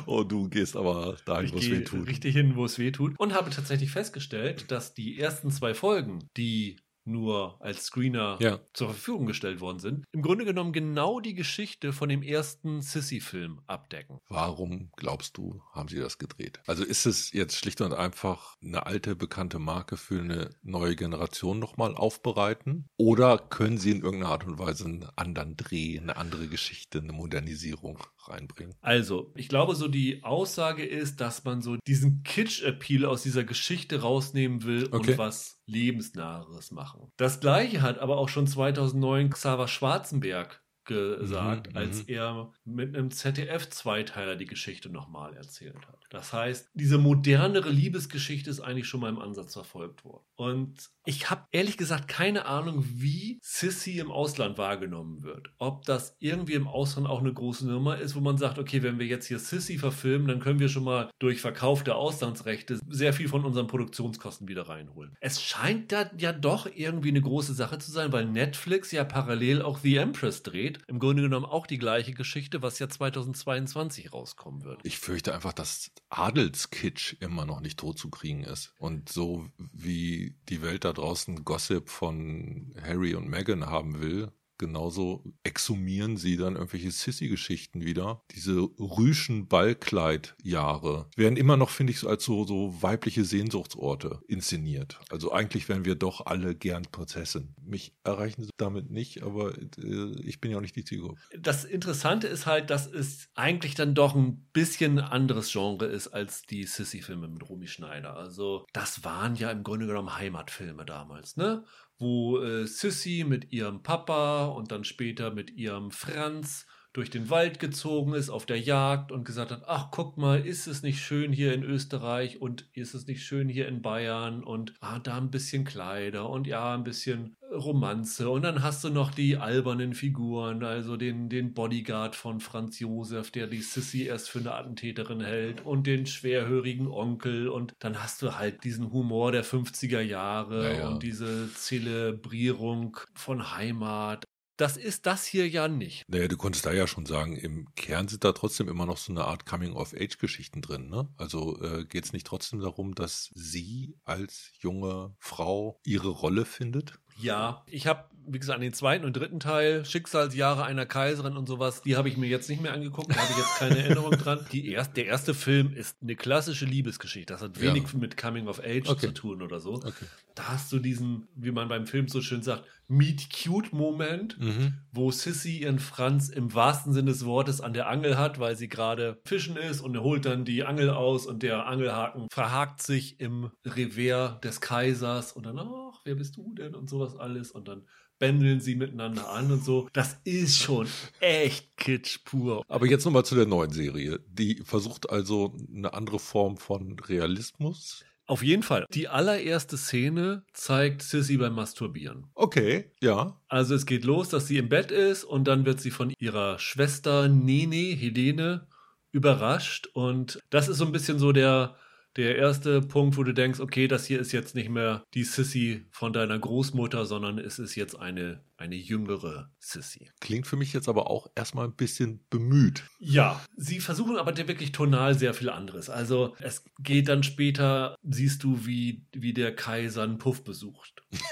Oh, du gehst aber dahin, wo es weh tut. Richtig hin, wo es weh tut. Und habe tatsächlich festgestellt, dass die ersten zwei Folgen, die nur als Screener ja. zur Verfügung gestellt worden sind, im Grunde genommen genau die Geschichte von dem ersten Sissy-Film abdecken. Warum glaubst du, haben sie das gedreht? Also ist es jetzt schlicht und einfach eine alte, bekannte Marke für eine neue Generation nochmal aufbereiten? Oder können sie in irgendeiner Art und Weise einen anderen Dreh, eine andere Geschichte, eine Modernisierung reinbringen? Also, ich glaube, so die Aussage ist, dass man so diesen Kitsch-Appeal aus dieser Geschichte rausnehmen will okay. und was lebensnaheres machen. Das gleiche hat aber auch schon 2009 Xaver Schwarzenberg gesagt, mhm, als mhm. er mit einem ZDF-Zweiteiler die Geschichte nochmal erzählt hat. Das heißt, diese modernere Liebesgeschichte ist eigentlich schon mal im Ansatz verfolgt worden. Und ich habe ehrlich gesagt keine Ahnung, wie Sissy im Ausland wahrgenommen wird. Ob das irgendwie im Ausland auch eine große Nummer ist, wo man sagt, okay, wenn wir jetzt hier Sissy verfilmen, dann können wir schon mal durch Verkauf der Auslandsrechte sehr viel von unseren Produktionskosten wieder reinholen. Es scheint da ja doch irgendwie eine große Sache zu sein, weil Netflix ja parallel auch The Empress dreht. Im Grunde genommen auch die gleiche Geschichte, was ja 2022 rauskommen wird. Ich fürchte einfach, dass Adelskitsch immer noch nicht tot zu kriegen ist. Und so wie die Welt da draußen Gossip von Harry und Meghan haben will, genauso exhumieren sie dann irgendwelche Sissy-Geschichten wieder. Diese rüschen Ballkleidjahre werden immer noch, finde ich, als so, so weibliche Sehnsuchtsorte inszeniert. Also eigentlich wären wir doch alle gern Prinzessin. Mich erreichen sie damit nicht, aber äh, ich bin ja auch nicht die Zielgruppe. Das Interessante ist halt, dass es eigentlich dann doch ein bisschen anderes Genre ist als die Sissy-Filme mit Romy Schneider. Also das waren ja im Grunde genommen Heimatfilme damals, ne? Wo äh, Sissy mit ihrem Papa und dann später mit ihrem Franz durch den Wald gezogen ist auf der Jagd und gesagt hat, ach guck mal, ist es nicht schön hier in Österreich und ist es nicht schön hier in Bayern und ah, da ein bisschen Kleider und ja, ein bisschen Romanze und dann hast du noch die albernen Figuren, also den, den Bodyguard von Franz Josef, der die Sissy erst für eine Attentäterin hält und den schwerhörigen Onkel und dann hast du halt diesen Humor der 50er Jahre ja, ja. und diese Zelebrierung von Heimat. Das ist das hier ja nicht. Naja, du konntest da ja schon sagen, im Kern sind da trotzdem immer noch so eine Art Coming-of-Age-Geschichten drin. Ne? Also äh, geht es nicht trotzdem darum, dass sie als junge Frau ihre Rolle findet? Ja, ich habe, wie gesagt, an den zweiten und dritten Teil, Schicksalsjahre einer Kaiserin und sowas, die habe ich mir jetzt nicht mehr angeguckt, da habe ich jetzt keine Erinnerung dran. Die erst, der erste Film ist eine klassische Liebesgeschichte. Das hat wenig ja. mit Coming of Age okay. zu tun oder so. Okay. Da hast du diesen, wie man beim Film so schön sagt, Meet-Cute-Moment, mhm. wo Sissy ihren Franz im wahrsten Sinne des Wortes an der Angel hat, weil sie gerade fischen ist und er holt dann die Angel aus und der Angelhaken verhakt sich im Revers des Kaisers und dann, ach, wer bist du denn und sowas alles und dann bändeln sie miteinander an und so. Das ist schon echt kitsch pur. Aber jetzt nochmal zu der neuen Serie. Die versucht also eine andere Form von Realismus. Auf jeden Fall. Die allererste Szene zeigt Sissy beim Masturbieren. Okay, ja. Also es geht los, dass sie im Bett ist und dann wird sie von ihrer Schwester Nene, Helene, überrascht. Und das ist so ein bisschen so der der erste Punkt, wo du denkst, okay, das hier ist jetzt nicht mehr die Sissy von deiner Großmutter, sondern es ist jetzt eine, eine jüngere Sissy. Klingt für mich jetzt aber auch erstmal ein bisschen bemüht. Ja, sie versuchen aber wirklich tonal sehr viel anderes. Also es geht dann später, siehst du, wie, wie der Kaiser einen Puff besucht.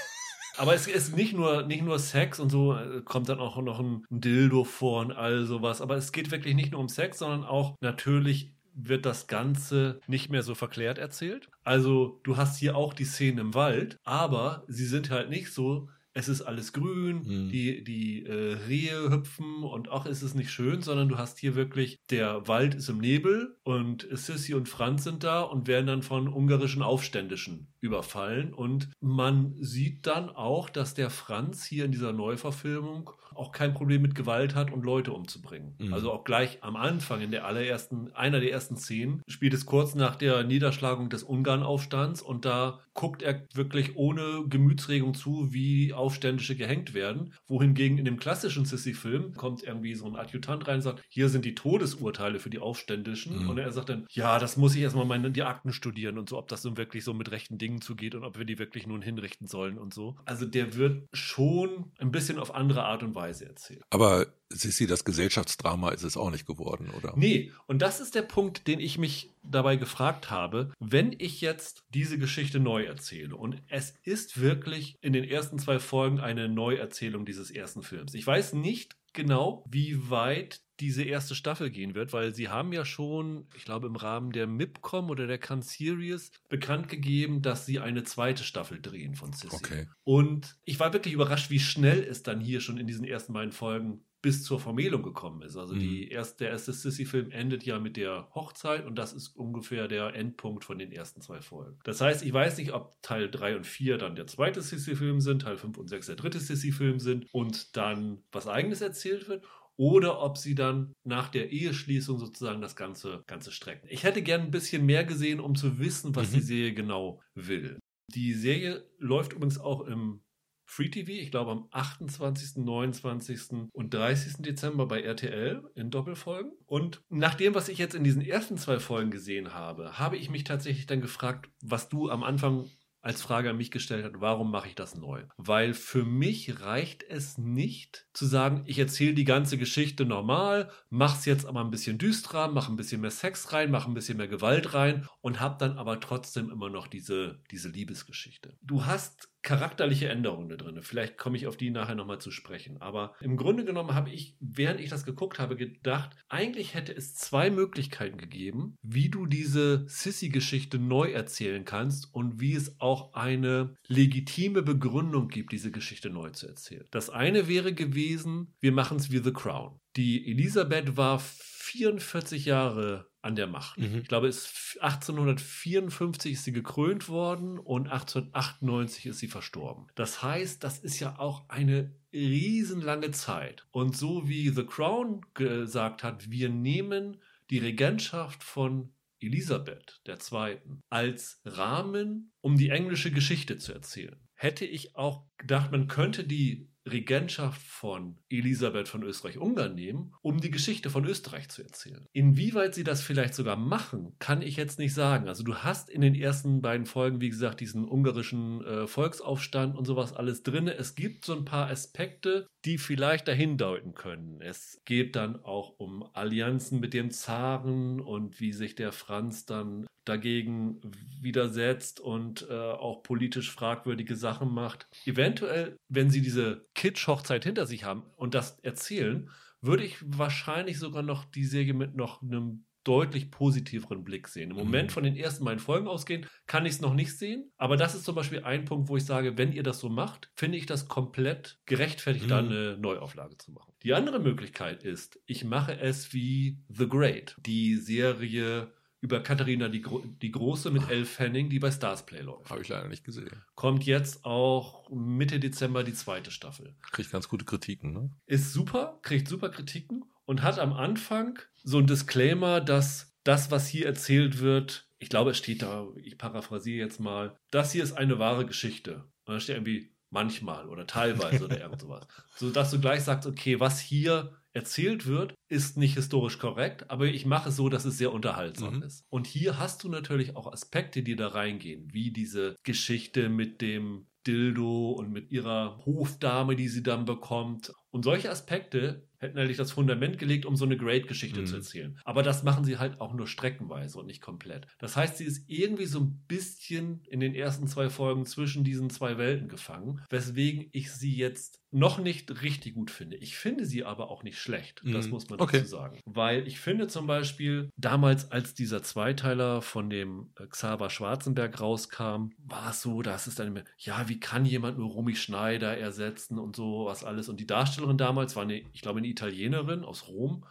Aber es ist nicht nur, nicht nur Sex und so, äh, kommt dann auch noch ein Dildo vor und all sowas. Aber es geht wirklich nicht nur um Sex, sondern auch natürlich wird das Ganze nicht mehr so verklärt erzählt. Also du hast hier auch die Szenen im Wald, aber sie sind halt nicht so, es ist alles grün, mhm. die, die äh, Rehe hüpfen und auch ist es nicht schön, sondern du hast hier wirklich, der Wald ist im Nebel und Sissy und Franz sind da und werden dann von ungarischen Aufständischen überfallen und man sieht dann auch, dass der Franz hier in dieser Neuverfilmung auch kein Problem mit Gewalt hat und Leute umzubringen. Mhm. Also auch gleich am Anfang in der allerersten, einer der ersten Szenen spielt es kurz nach der Niederschlagung des Ungarnaufstands und da guckt er wirklich ohne Gemütsregung zu, wie Aufständische gehängt werden. Wohingegen in dem klassischen Sissy-Film kommt irgendwie so ein Adjutant rein und sagt, hier sind die Todesurteile für die Aufständischen. Mhm. Und er sagt dann, ja, das muss ich erstmal meine, die Akten studieren und so, ob das nun wirklich so mit rechten Dingen zugeht und ob wir die wirklich nun hinrichten sollen und so. Also der wird schon ein bisschen auf andere Art und Weise Weise erzählt. Aber Sissi, das Gesellschaftsdrama ist es auch nicht geworden, oder? Nee, und das ist der Punkt, den ich mich dabei gefragt habe, wenn ich jetzt diese Geschichte neu erzähle und es ist wirklich in den ersten zwei Folgen eine Neuerzählung dieses ersten Films. Ich weiß nicht genau, wie weit diese erste Staffel gehen wird, weil sie haben ja schon, ich glaube im Rahmen der MIPCOM oder der Cannes Series bekannt gegeben, dass sie eine zweite Staffel drehen von Sissy. Okay. Und ich war wirklich überrascht, wie schnell es dann hier schon in diesen ersten beiden Folgen bis zur Vermählung gekommen ist. Also mhm. die erste, der erste Sissy-Film endet ja mit der Hochzeit und das ist ungefähr der Endpunkt von den ersten zwei Folgen. Das heißt, ich weiß nicht, ob Teil 3 und 4 dann der zweite Sissy-Film sind, Teil 5 und 6 der dritte Sissy-Film sind und dann was eigenes erzählt wird oder ob sie dann nach der Eheschließung sozusagen das Ganze, Ganze strecken. Ich hätte gern ein bisschen mehr gesehen, um zu wissen, was mhm. die Serie genau will. Die Serie läuft übrigens auch im Free TV, ich glaube am 28., 29. und 30. Dezember bei RTL in Doppelfolgen. Und nach dem, was ich jetzt in diesen ersten zwei Folgen gesehen habe, habe ich mich tatsächlich dann gefragt, was du am Anfang als Frage an mich gestellt hat, warum mache ich das neu? Weil für mich reicht es nicht zu sagen, ich erzähle die ganze Geschichte normal, mach's jetzt aber ein bisschen düsterer, mach ein bisschen mehr Sex rein, mach ein bisschen mehr Gewalt rein und hab dann aber trotzdem immer noch diese, diese Liebesgeschichte. Du hast charakterliche Änderungen da drin. Vielleicht komme ich auf die nachher nochmal zu sprechen. Aber im Grunde genommen habe ich, während ich das geguckt habe, gedacht, eigentlich hätte es zwei Möglichkeiten gegeben, wie du diese Sissy-Geschichte neu erzählen kannst und wie es auch eine legitime Begründung gibt, diese Geschichte neu zu erzählen. Das eine wäre gewesen, wir machen es wie The Crown. Die Elisabeth war 44 Jahre an der Macht. Mhm. Ich glaube, es 1854 ist sie gekrönt worden und 1898 ist sie verstorben. Das heißt, das ist ja auch eine riesenlange Zeit. Und so wie The Crown gesagt hat, wir nehmen die Regentschaft von Elisabeth II. als Rahmen, um die englische Geschichte zu erzählen. Hätte ich auch gedacht, man könnte die Regentschaft von Elisabeth von Österreich-Ungarn nehmen, um die Geschichte von Österreich zu erzählen. Inwieweit sie das vielleicht sogar machen, kann ich jetzt nicht sagen. Also du hast in den ersten beiden Folgen, wie gesagt, diesen ungarischen äh, Volksaufstand und sowas alles drin. Es gibt so ein paar Aspekte, die vielleicht dahin deuten können. Es geht dann auch um Allianzen mit dem Zaren und wie sich der Franz dann dagegen widersetzt und äh, auch politisch fragwürdige Sachen macht. Eventuell, wenn sie diese Kitsch-Hochzeit hinter sich haben und das erzählen, würde ich wahrscheinlich sogar noch die Serie mit noch einem deutlich positiveren Blick sehen. Im Moment mhm. von den ersten beiden Folgen ausgehen, kann ich es noch nicht sehen. Aber das ist zum Beispiel ein Punkt, wo ich sage, wenn ihr das so macht, finde ich das komplett gerechtfertigt, mhm. da eine Neuauflage zu machen. Die andere Möglichkeit ist, ich mache es wie The Great, die Serie über Katharina die, Gro die Große mit Elle Fanning, die bei Starsplay läuft. Habe ich leider nicht gesehen. Kommt jetzt auch Mitte Dezember die zweite Staffel. Kriegt ganz gute Kritiken, ne? Ist super, kriegt super Kritiken und hat am Anfang so ein Disclaimer, dass das, was hier erzählt wird, ich glaube, es steht da, ich paraphrasiere jetzt mal, das hier ist eine wahre Geschichte. Und da steht irgendwie manchmal oder teilweise oder irgend sowas. So dass du gleich sagst, okay, was hier erzählt wird, ist nicht historisch korrekt, aber ich mache es so, dass es sehr unterhaltsam Mhm. ist. Und hier hast du natürlich auch Aspekte, die da reingehen, wie diese Geschichte mit dem Dildo und mit ihrer Hofdame, die sie dann bekommt. Und solche Aspekte hätten eigentlich das Fundament gelegt, um so eine Great-Geschichte Mhm. zu erzählen. Aber das machen sie halt auch nur streckenweise und nicht komplett. Das heißt, sie ist irgendwie so ein bisschen in den ersten zwei Folgen zwischen diesen zwei Welten gefangen, weswegen ich sie jetzt noch nicht richtig gut finde. Ich finde sie aber auch nicht schlecht. Das Mhm. muss man Okay. dazu sagen. Weil ich finde zum Beispiel, damals, als dieser Zweiteiler von dem äh, Xaver Schwarzenberg rauskam, war es so, dass es dann immer, ja, wie kann jemand nur Romy Schneider ersetzen und so was alles. Und die Darstellerin damals war eine, ich glaube, eine Italienerin aus Rom.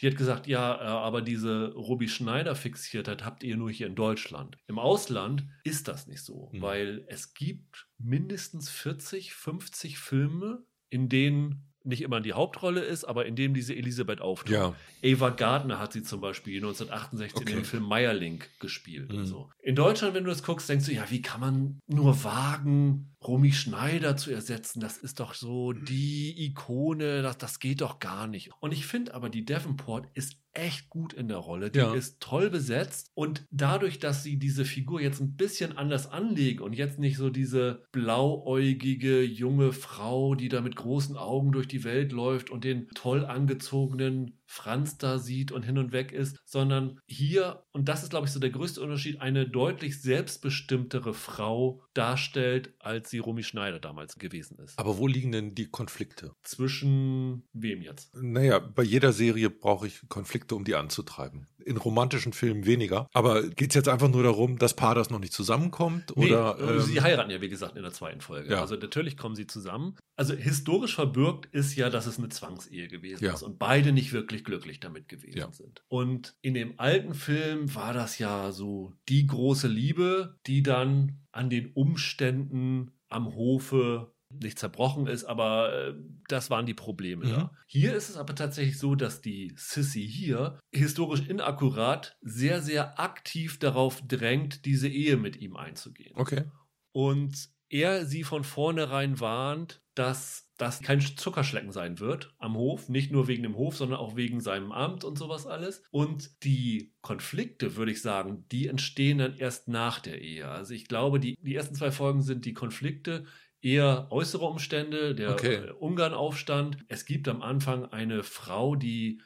Die hat gesagt, ja, äh, aber diese Romy Schneider Fixiertheit habt ihr nur hier in Deutschland. Im Ausland ist das nicht so, Mhm. weil es gibt mindestens 40, 50 Filme, in denen nicht immer die Hauptrolle ist, aber in dem diese Elisabeth auftaucht. Ja. Ava Gardner hat sie zum Beispiel 1968 Okay. in dem Film Meierlink gespielt. Mhm. So. In Deutschland, wenn du das guckst, denkst du, ja, wie kann man nur wagen, Romy Schneider zu ersetzen? Das ist doch so die Ikone, das, das geht doch gar nicht. Und ich finde aber, die Davenport ist echt gut in der Rolle. Die Ja. ist toll besetzt. Und dadurch, dass sie diese Figur jetzt ein bisschen anders anlegen und jetzt nicht so diese blauäugige junge Frau, die da mit großen Augen durch die Welt läuft und den toll angezogenen Franz da sieht und hin und weg ist, sondern hier, und das ist, glaube ich, so der größte Unterschied, eine deutlich selbstbestimmtere Frau darstellt, als sie Romy Schneider damals gewesen ist. Aber wo liegen denn die Konflikte? Zwischen wem jetzt? Naja, bei jeder Serie brauche ich Konflikte, um die anzutreiben. In romantischen Filmen weniger. Aber geht es jetzt einfach nur darum, dass Paar das noch nicht zusammenkommt? Oder, nee, ähm, sie heiraten ja, wie gesagt, in der zweiten Folge. Ja. Also natürlich kommen sie zusammen. Also historisch verbürgt ist ja, dass es eine Zwangsehe gewesen Ja. ist und beide nicht wirklich glücklich damit gewesen Ja. sind. Und in dem alten Film war das ja so die große Liebe, die dann an den Umständen am Hofe nicht zerbrochen ist, aber äh, das waren die Probleme Mhm. da. Hier ist es aber tatsächlich so, dass die Sissy hier historisch inakkurat sehr, sehr aktiv darauf drängt, diese Ehe mit ihm einzugehen. okay. Und er sie von vornherein warnt, dass das kein Zuckerschlecken sein wird am Hof, nicht nur wegen dem Hof, sondern auch wegen seinem Amt und sowas alles. Und die Konflikte, würde ich sagen, die entstehen dann erst nach der Ehe. Also ich glaube, die, die ersten zwei Folgen sind die Konflikte eher äußere Umstände, der Okay. Ungarnaufstand. Es gibt am Anfang eine Frau, die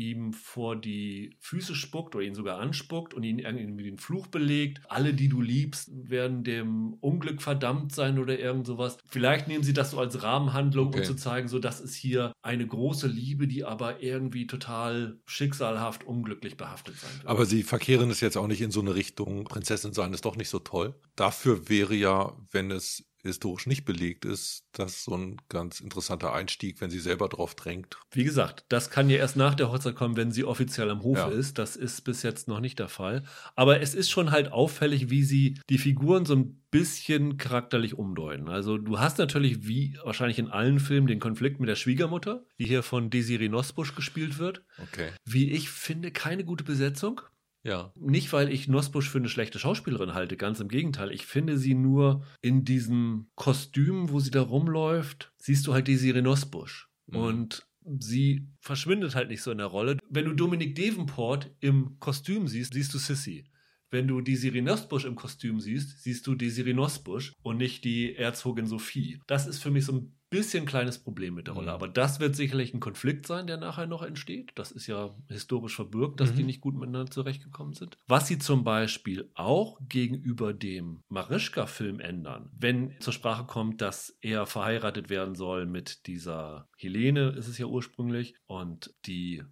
ihm vor die Füße spuckt oder ihn sogar anspuckt und ihn irgendwie den Fluch belegt. Alle, die du liebst, werden dem Unglück verdammt sein oder irgend sowas. Vielleicht nehmen sie das so als Rahmenhandlung, Okay. um zu zeigen, so das ist hier eine große Liebe, die aber irgendwie total schicksalhaft unglücklich behaftet sein wird. Aber sie verkehren es jetzt auch nicht in so eine Richtung, Prinzessin sein ist doch nicht so toll. Dafür wäre ja, wenn es historisch nicht belegt ist, das so ein ganz interessanter Einstieg, wenn sie selber drauf drängt. Wie gesagt, das kann ja erst nach der Hochzeit kommen, wenn sie offiziell am Hof Ja. ist. Das ist bis jetzt noch nicht der Fall. Aber es ist schon halt auffällig, wie sie die Figuren so ein bisschen charakterlich umdeuten. Also du hast natürlich, wie wahrscheinlich in allen Filmen, den Konflikt mit der Schwiegermutter, die hier von Desiree Nosbusch gespielt wird. Okay. Wie ich finde, keine gute Besetzung. Ja. Nicht, weil ich Nosbusch für eine schlechte Schauspielerin halte, ganz im Gegenteil. Ich finde sie nur in diesem Kostüm, wo sie da rumläuft, siehst du halt Desiree Nosbusch. Mhm. Und sie verschwindet halt nicht so in der Rolle. Wenn du Dominic Davenport im Kostüm siehst, siehst du Sissy. Wenn du Desiree Nosbusch im Kostüm siehst, siehst du Desiree Nosbusch und nicht die Erzogin Sophie. Das ist für mich so ein bisschen kleines Problem mit der Rolle. Mhm. Aber das wird sicherlich ein Konflikt sein, der nachher noch entsteht. Das ist ja historisch verbürgt, dass Mhm. die nicht gut miteinander zurechtgekommen sind. Was sie zum Beispiel auch gegenüber dem Marischka-Film ändern, wenn zur Sprache kommt, dass er verheiratet werden soll mit dieser Helene, ist es ja ursprünglich, und die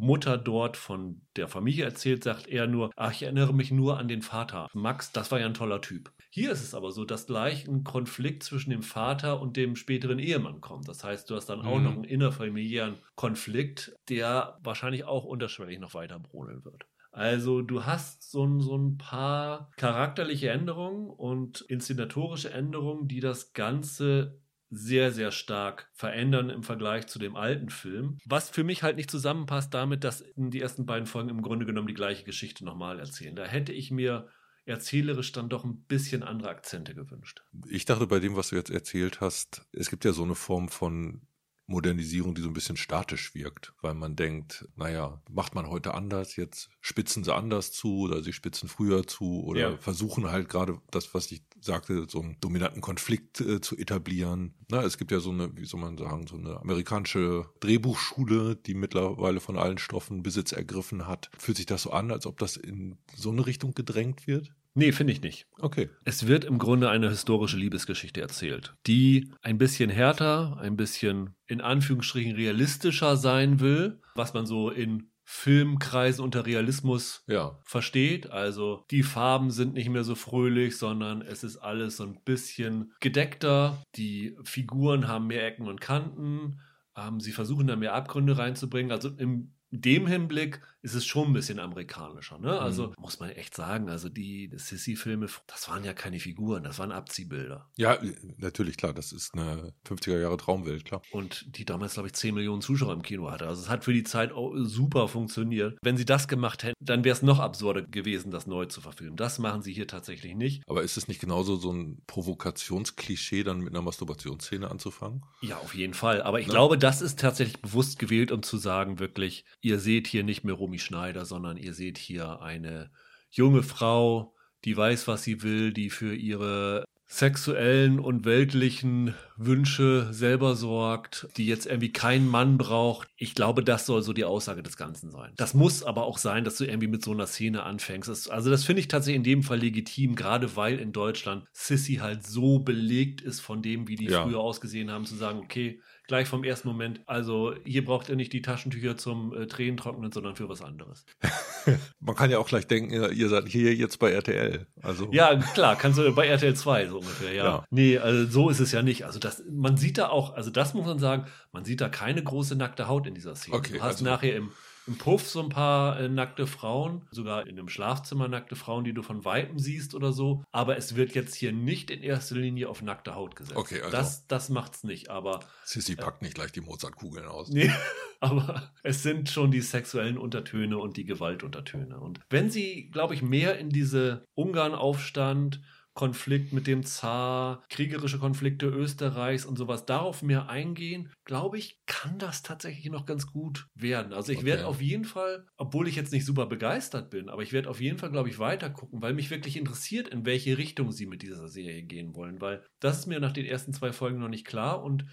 Mutter dort von der Familie erzählt, sagt er nur, ach, ich erinnere mich nur an den Vater. Max, das war ja ein toller Typ. Hier ist es aber so, dass gleich ein Konflikt zwischen dem Vater und dem späteren Ehemann kommt. Das heißt, du hast dann auch Mhm. noch einen innerfamiliären Konflikt, der wahrscheinlich auch unterschwellig noch weiter brodeln wird. Also du hast so ein, so ein paar charakterliche Änderungen und inszenatorische Änderungen, die das Ganze sehr, sehr stark verändern im Vergleich zu dem alten Film. Was für mich halt nicht zusammenpasst damit, dass die ersten beiden Folgen im Grunde genommen die gleiche Geschichte nochmal erzählen. Da hätte ich mir erzählerisch dann doch ein bisschen andere Akzente gewünscht. Ich dachte bei dem, was du jetzt erzählt hast, es gibt ja so eine Form von Modernisierung, die so ein bisschen statisch wirkt, weil man denkt, naja, macht man heute anders, jetzt spitzen sie anders zu oder sie spitzen früher zu oder Ja. versuchen halt gerade das, was ich sagte, so einen dominanten Konflikt äh, zu etablieren. Na, es gibt ja so eine, wie soll man sagen, so eine amerikanische Drehbuchschule, die mittlerweile von allen Stoffen Besitz ergriffen hat. Fühlt sich das so an, als ob das in so eine Richtung gedrängt wird? Nee, finde ich nicht. Okay. Es wird im Grunde eine historische Liebesgeschichte erzählt, die ein bisschen härter, ein bisschen in Anführungsstrichen realistischer sein will, was man so in Filmkreisen unter Realismus Ja. versteht. Also die Farben sind nicht mehr so fröhlich, sondern es ist alles so ein bisschen gedeckter. Die Figuren haben mehr Ecken und Kanten. Ähm, sie versuchen da mehr Abgründe reinzubringen. Also in dem Hinblick ist es schon ein bisschen amerikanischer. Ne? Also muss man echt sagen, also die Sissy-Filme, das waren ja keine Figuren, das waren Abziehbilder. Ja, äh, natürlich, klar, das ist eine 50er Jahre Traumwelt, klar. Und die damals, glaube ich, 10 Millionen Zuschauer im Kino hatte. Also es hat für die Zeit auch super funktioniert. Wenn sie das gemacht hätten, dann wäre es noch absurder gewesen, das neu zu verfilmen. Das machen sie hier tatsächlich nicht. Aber ist es nicht genauso so ein Provokationsklischee, dann mit einer Masturbationsszene anzufangen? Ja, auf jeden Fall. Aber ich Ne? glaube, das ist tatsächlich bewusst gewählt, um zu sagen, wirklich, ihr seht hier nicht mehr Romy Schneider, sondern ihr seht hier eine junge Frau, die weiß, was sie will, die für ihre sexuellen und weltlichen Wünsche selber sorgt, die jetzt irgendwie keinen Mann braucht. Ich glaube, das soll so die Aussage des Ganzen sein. Das muss aber auch sein, dass du irgendwie mit so einer Szene anfängst. Also das finde ich tatsächlich in dem Fall legitim, gerade weil in Deutschland Sissy halt so belegt ist von dem, wie die Ja. früher ausgesehen haben, zu sagen, okay, gleich vom ersten Moment, also hier braucht ihr nicht die Taschentücher zum äh, Tränentrocknen, sondern für was anderes. Man kann ja auch gleich denken, ihr ihr seid hier jetzt bei RTL. Also Ja, klar, kannst du bei RTL 2 so ungefähr, ja. Ja. Nee, also so ist es ja nicht. Also das, man sieht da auch, also das muss man sagen, man sieht da keine große nackte Haut in dieser Szene. Okay, du hast also- nachher im, im Puff so ein paar äh, nackte Frauen, sogar in einem Schlafzimmer nackte Frauen, die du von Weitem siehst oder so. Aber es wird jetzt hier nicht in erster Linie auf nackte Haut gesetzt. Okay, also- das, das macht's nicht, aber Sissy packt nicht gleich die Mozartkugeln aus. Nee, aber es sind schon die sexuellen Untertöne und die Gewaltuntertöne. Und wenn sie, glaube ich, mehr in diese Ungarn-Aufstand, Konflikt mit dem Zar, kriegerische Konflikte Österreichs und sowas darauf mehr eingehen, glaube ich, kann das tatsächlich noch ganz gut werden. Also ich Okay. werde auf jeden Fall, obwohl ich jetzt nicht super begeistert bin, aber ich werde auf jeden Fall, glaube ich, weiter gucken, weil mich wirklich interessiert, in welche Richtung sie mit dieser Serie gehen wollen, weil das ist mir nach den ersten zwei Folgen noch nicht klar und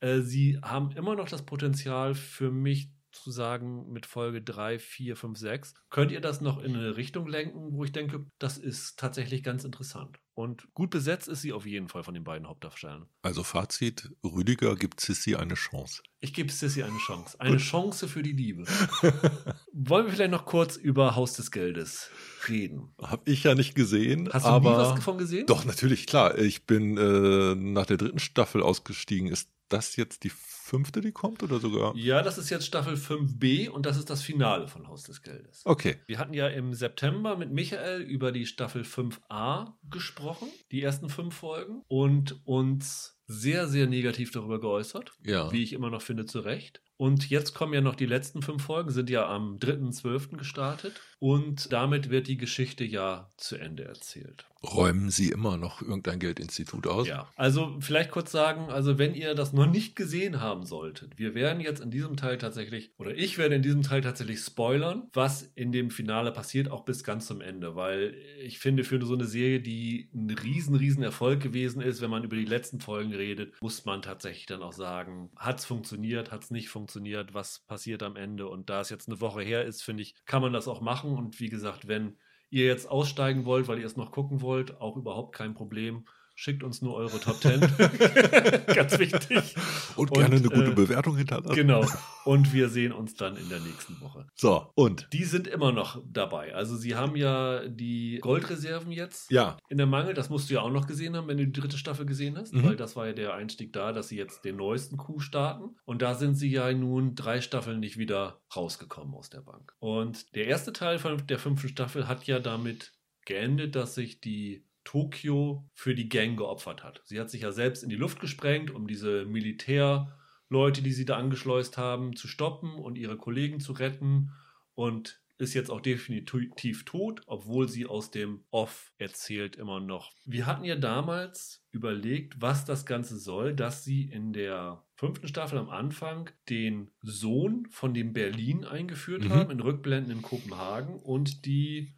äh, sie haben immer noch das Potenzial für mich zu sagen, mit Folge 3, 4, 5, 6, könnt ihr das noch in eine Richtung lenken, wo ich denke, das ist tatsächlich ganz interessant. Und gut besetzt ist sie auf jeden Fall von den beiden Hauptdarstellern. Also Fazit, Rüdiger gibt Sissy eine Chance. Ich gebe Sissy eine Chance. Eine Chance für die Liebe. Wollen wir vielleicht noch kurz über Haus des Geldes reden? Hab ich ja nicht gesehen, Hast du aber nie was davon gesehen? doch natürlich klar. Ich bin äh, nach der dritten Staffel ausgestiegen. Ist das jetzt die fünfte, die kommt oder sogar? Ja, das ist jetzt Staffel 5b und das ist das Finale von Haus des Geldes. Okay. Wir hatten ja im September mit Michael über die Staffel 5a gesprochen, die ersten fünf Folgen, und uns sehr, sehr negativ darüber geäußert, Ja. wie ich immer noch finde, zu Recht. Und jetzt kommen ja noch die letzten fünf Folgen, sind ja am 3.12. gestartet. Und damit wird die Geschichte ja zu Ende erzählt. Räumen Sie immer noch irgendein Geldinstitut aus? Ja, also vielleicht kurz sagen, also wenn ihr das noch nicht gesehen haben solltet, wir werden jetzt in diesem Teil tatsächlich, oder ich werde in diesem Teil tatsächlich spoilern, was in dem Finale passiert, auch bis ganz zum Ende, weil ich finde, für so eine Serie, die ein riesen, riesen Erfolg gewesen ist, wenn man über die letzten Folgen redet, muss man tatsächlich dann auch sagen, hat es funktioniert, hat es nicht funktioniert, was passiert am Ende und da es jetzt eine Woche her ist, finde ich, kann man das auch machen und wie gesagt, wenn ihr jetzt aussteigen wollt, weil ihr es noch gucken wollt, auch überhaupt kein Problem. Schickt uns nur eure Top 10. Ganz wichtig. Und gerne eine gute äh, Bewertung hinterlassen. Genau. Und wir sehen uns dann in der nächsten Woche. So, und? Die sind immer noch dabei. Also sie haben ja die Goldreserven jetzt Ja, in der Mangel. Das musst du ja auch noch gesehen haben, wenn du die dritte Staffel gesehen hast. Mhm. Weil das war ja der Einstieg da, dass sie jetzt den neuesten Coup starten. Und da sind sie ja nun drei Staffeln nicht wieder rausgekommen aus der Bank. Und der erste Teil von der fünften Staffel hat ja damit geendet, dass sich die Tokio für die Gang geopfert hat. Sie hat sich ja selbst in die Luft gesprengt, um diese Militärleute, die sie da angeschleust haben, zu stoppen und ihre Kollegen zu retten. Und ist jetzt auch definitiv tot, obwohl sie aus dem Off erzählt immer noch. Wir hatten ja damals überlegt, was das Ganze soll, dass sie in der fünften Staffel am Anfang den Sohn von dem Berlin eingeführt Mhm. haben, in Rückblenden in Kopenhagen und die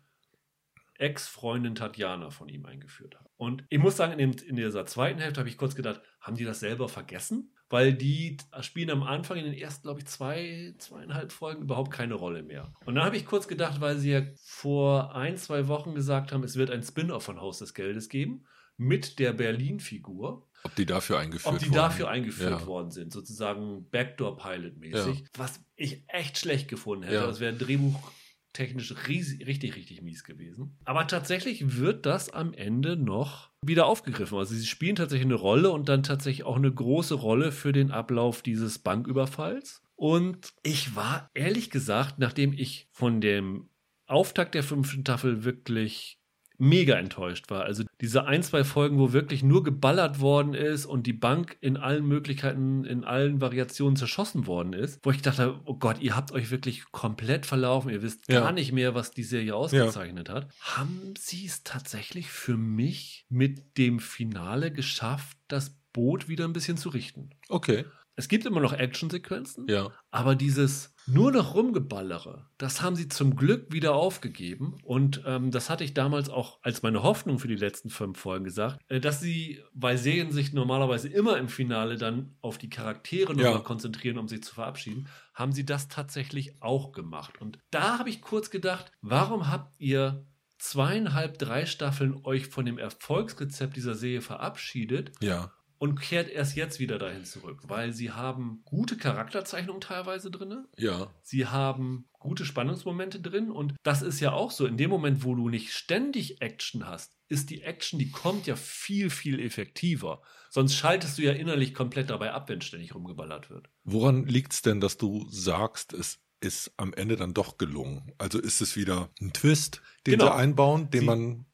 Ex-Freundin Tatjana von ihm eingeführt haben. Und ich muss sagen, in, dem, in dieser zweiten Hälfte habe ich kurz gedacht, haben die das selber vergessen? Weil die spielen am Anfang in den ersten, glaube ich, zwei, zweieinhalb Folgen überhaupt keine Rolle mehr. Und dann habe ich kurz gedacht, weil sie ja vor ein, zwei Wochen gesagt haben, es wird ein Spin-off von Haus des Geldes geben mit der Berlin-Figur. Ob die dafür eingeführt Ob die wurden. dafür eingeführt Ja. worden sind, sozusagen Backdoor-Pilot-mäßig. Ja. Was ich echt schlecht gefunden hätte. Ja. Das wäre drehbuchtechnisch riesig, richtig, richtig mies gewesen. Aber tatsächlich wird das am Ende noch wieder aufgegriffen. Also sie spielen tatsächlich eine Rolle und dann tatsächlich auch eine große Rolle für den Ablauf dieses Banküberfalls. Und ich war ehrlich gesagt, nachdem ich von dem Auftakt der fünften Staffel wirklich mega enttäuscht war. Also diese ein, zwei Folgen, wo wirklich nur geballert worden ist und die Bank in allen Möglichkeiten, in allen Variationen zerschossen worden ist, wo ich dachte, oh Gott, ihr habt euch wirklich komplett verlaufen, ihr wisst Ja. gar nicht mehr, was die Serie ausgezeichnet hat. Haben sie es tatsächlich für mich mit dem Finale geschafft, das Boot wieder ein bisschen zu richten? Okay, Es gibt immer noch Actionsequenzen, ja. aber dieses nur noch rumgeballere, das haben sie zum Glück wieder aufgegeben. Und ähm, das hatte ich damals auch als meine Hoffnung für die letzten fünf Folgen gesagt, äh, dass sie, weil Serien sich normalerweise immer im Finale dann auf die Charaktere nochmal Ja. konzentrieren, um sich zu verabschieden, haben sie das tatsächlich auch gemacht. Und da habe ich kurz gedacht, warum habt ihr zweieinhalb, drei Staffeln euch von dem Erfolgsrezept dieser Serie verabschiedet Ja. Und kehrt erst jetzt wieder dahin zurück, weil sie haben gute Charakterzeichnungen teilweise drin. Ja. Sie haben gute Spannungsmomente drin und das ist ja auch so. In dem Moment, wo du nicht ständig Action hast, ist die Action, die kommt ja viel, viel effektiver. Sonst schaltest du ja innerlich komplett dabei ab, wenn ständig rumgeballert wird. Woran liegt es denn, dass du sagst, es ist am Ende dann doch gelungen? Also ist es wieder ein Twist, den Genau. sie einbauen, den Sie- man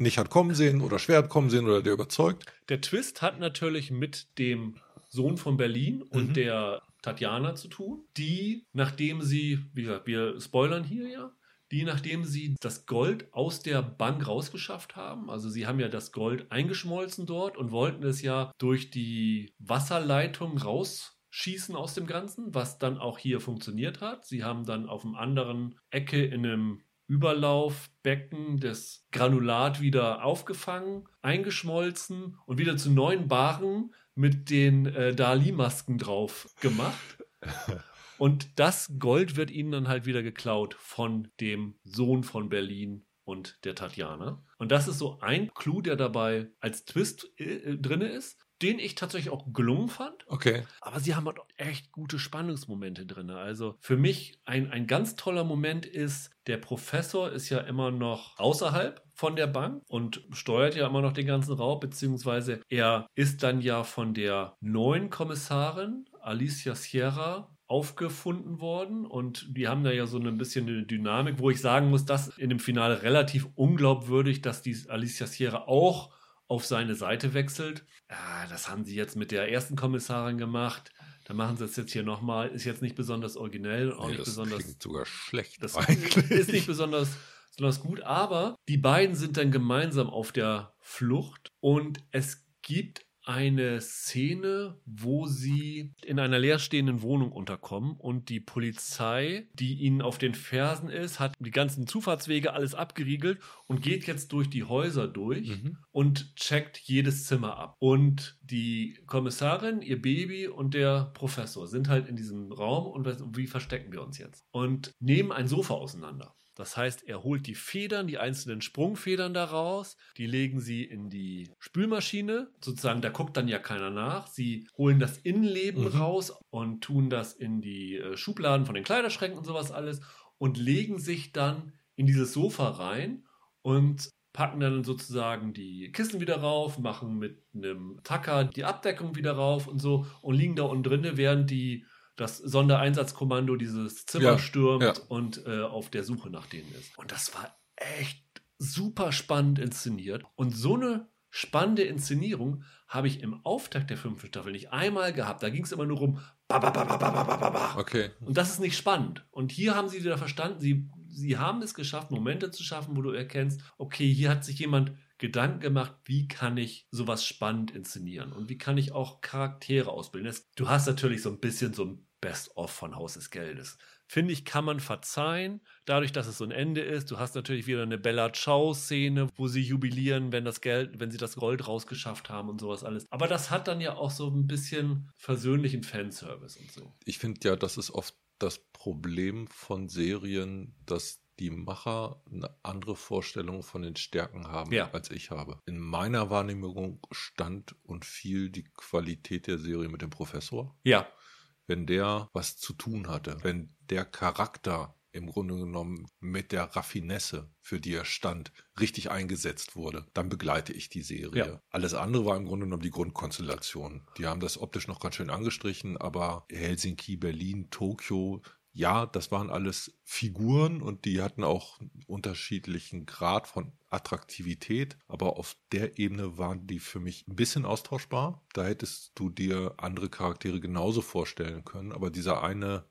nicht hat kommen sehen oder schwer hat kommen sehen oder der überzeugt? Der Twist hat natürlich mit dem Sohn von Berlin und Mhm. der Tatjana zu tun, die, nachdem sie, wie gesagt, wir spoilern hier ja, die, nachdem sie das Gold aus der Bank rausgeschafft haben, also sie haben ja das Gold eingeschmolzen dort und wollten es ja durch die Wasserleitung rausschießen aus dem Ganzen, was dann auch hier funktioniert hat. Sie haben dann auf einem anderen Ecke in einem Überlaufbecken das Granulat wieder aufgefangen, eingeschmolzen und wieder zu neuen Baren mit den äh, Dali-Masken drauf gemacht. Und das Gold wird ihnen dann halt wieder geklaut von dem Sohn von Berlin und der Tatjana. Und das ist so ein Clou, der dabei als Twist äh, drin ist, den ich tatsächlich auch gelungen fand. Okay. Aber sie haben halt auch echt gute Spannungsmomente drin. Also für mich ein, ein ganz toller Moment ist, der Professor ist ja immer noch außerhalb von der Bank und steuert ja immer noch den ganzen Raub, beziehungsweise er ist dann ja von der neuen Kommissarin Alicia Sierra aufgefunden worden und die haben da ja so ein bisschen eine Dynamik, wo ich sagen muss, dass in dem Finale relativ unglaubwürdig, dass die Alicia Sierra auch auf seine Seite wechselt. Ah, das haben sie jetzt mit der ersten Kommissarin gemacht. Dann machen sie es jetzt hier nochmal. Ist jetzt nicht besonders originell und auch Nee, nicht das besonders. klingt sogar schlecht Das eigentlich. ist nicht besonders, besonders gut, aber die beiden sind dann gemeinsam auf der Flucht und es gibt eine Szene, wo sie in einer leerstehenden Wohnung unterkommen und die Polizei, die ihnen auf den Fersen ist, hat die ganzen Zufahrtswege alles abgeriegelt und geht jetzt durch die Häuser durch Mhm. und checkt jedes Zimmer ab. Und die Kommissarin, ihr Baby und der Professor sind halt in diesem Raum und wie verstecken wir uns jetzt? Und nehmen ein Sofa auseinander. Das heißt, er holt die Federn, die einzelnen Sprungfedern da raus, die legen sie in die Spülmaschine. Sozusagen, da guckt dann ja keiner nach. Sie holen das Innenleben Mhm. raus und tun das in die äh, Schubladen von den Kleiderschränken und sowas alles und legen sich dann in dieses Sofa rein und packen dann sozusagen die Kissen wieder rauf, machen mit einem Tacker die Abdeckung wieder rauf und so und liegen da unten drinne, während die das Sondereinsatzkommando dieses Zimmer ja, stürmt ja. und äh, auf der Suche nach denen ist. Und das war echt super spannend inszeniert. Und so eine spannende Inszenierung habe ich im Auftakt der fünften Staffel nicht einmal gehabt. Da ging es immer nur rum. Ba, ba, ba, okay. Und das ist nicht spannend. Und hier haben sie wieder verstanden, sie, sie haben es geschafft, Momente zu schaffen, wo du erkennst, okay, hier hat sich jemand Gedanken gemacht, wie kann ich sowas spannend inszenieren und wie kann ich auch Charaktere ausbilden. Du hast natürlich so ein bisschen so ein Best-of von Haus des Geldes. Finde ich, kann man verzeihen, dadurch, dass es so ein Ende ist. Du hast natürlich wieder eine Bella Ciao-Szene, wo sie jubilieren, wenn das Geld, wenn sie das Gold rausgeschafft haben und sowas alles. Aber das hat dann ja auch so ein bisschen versöhnlichen Fanservice und so. Ich finde ja, das ist oft das Problem von Serien, dass die Macher eine andere Vorstellung von den Stärken haben, ja. als ich habe. In meiner Wahrnehmung stand und fiel die Qualität der Serie mit dem Professor. Ja. Wenn der was zu tun hatte, wenn der Charakter im Grunde genommen mit der Raffinesse, für die er stand, richtig eingesetzt wurde, dann begleite ich die Serie. Ja. Alles andere war im Grunde genommen die Grundkonstellation. Die haben das optisch noch ganz schön angestrichen, aber Helsinki, Berlin, Tokio, ja, das waren alles Figuren und die hatten auch einen unterschiedlichen Grad von Attraktivität, aber auf der Ebene waren die für mich ein bisschen austauschbar. Da hättest du dir andere Charaktere genauso vorstellen können, aber dieser eine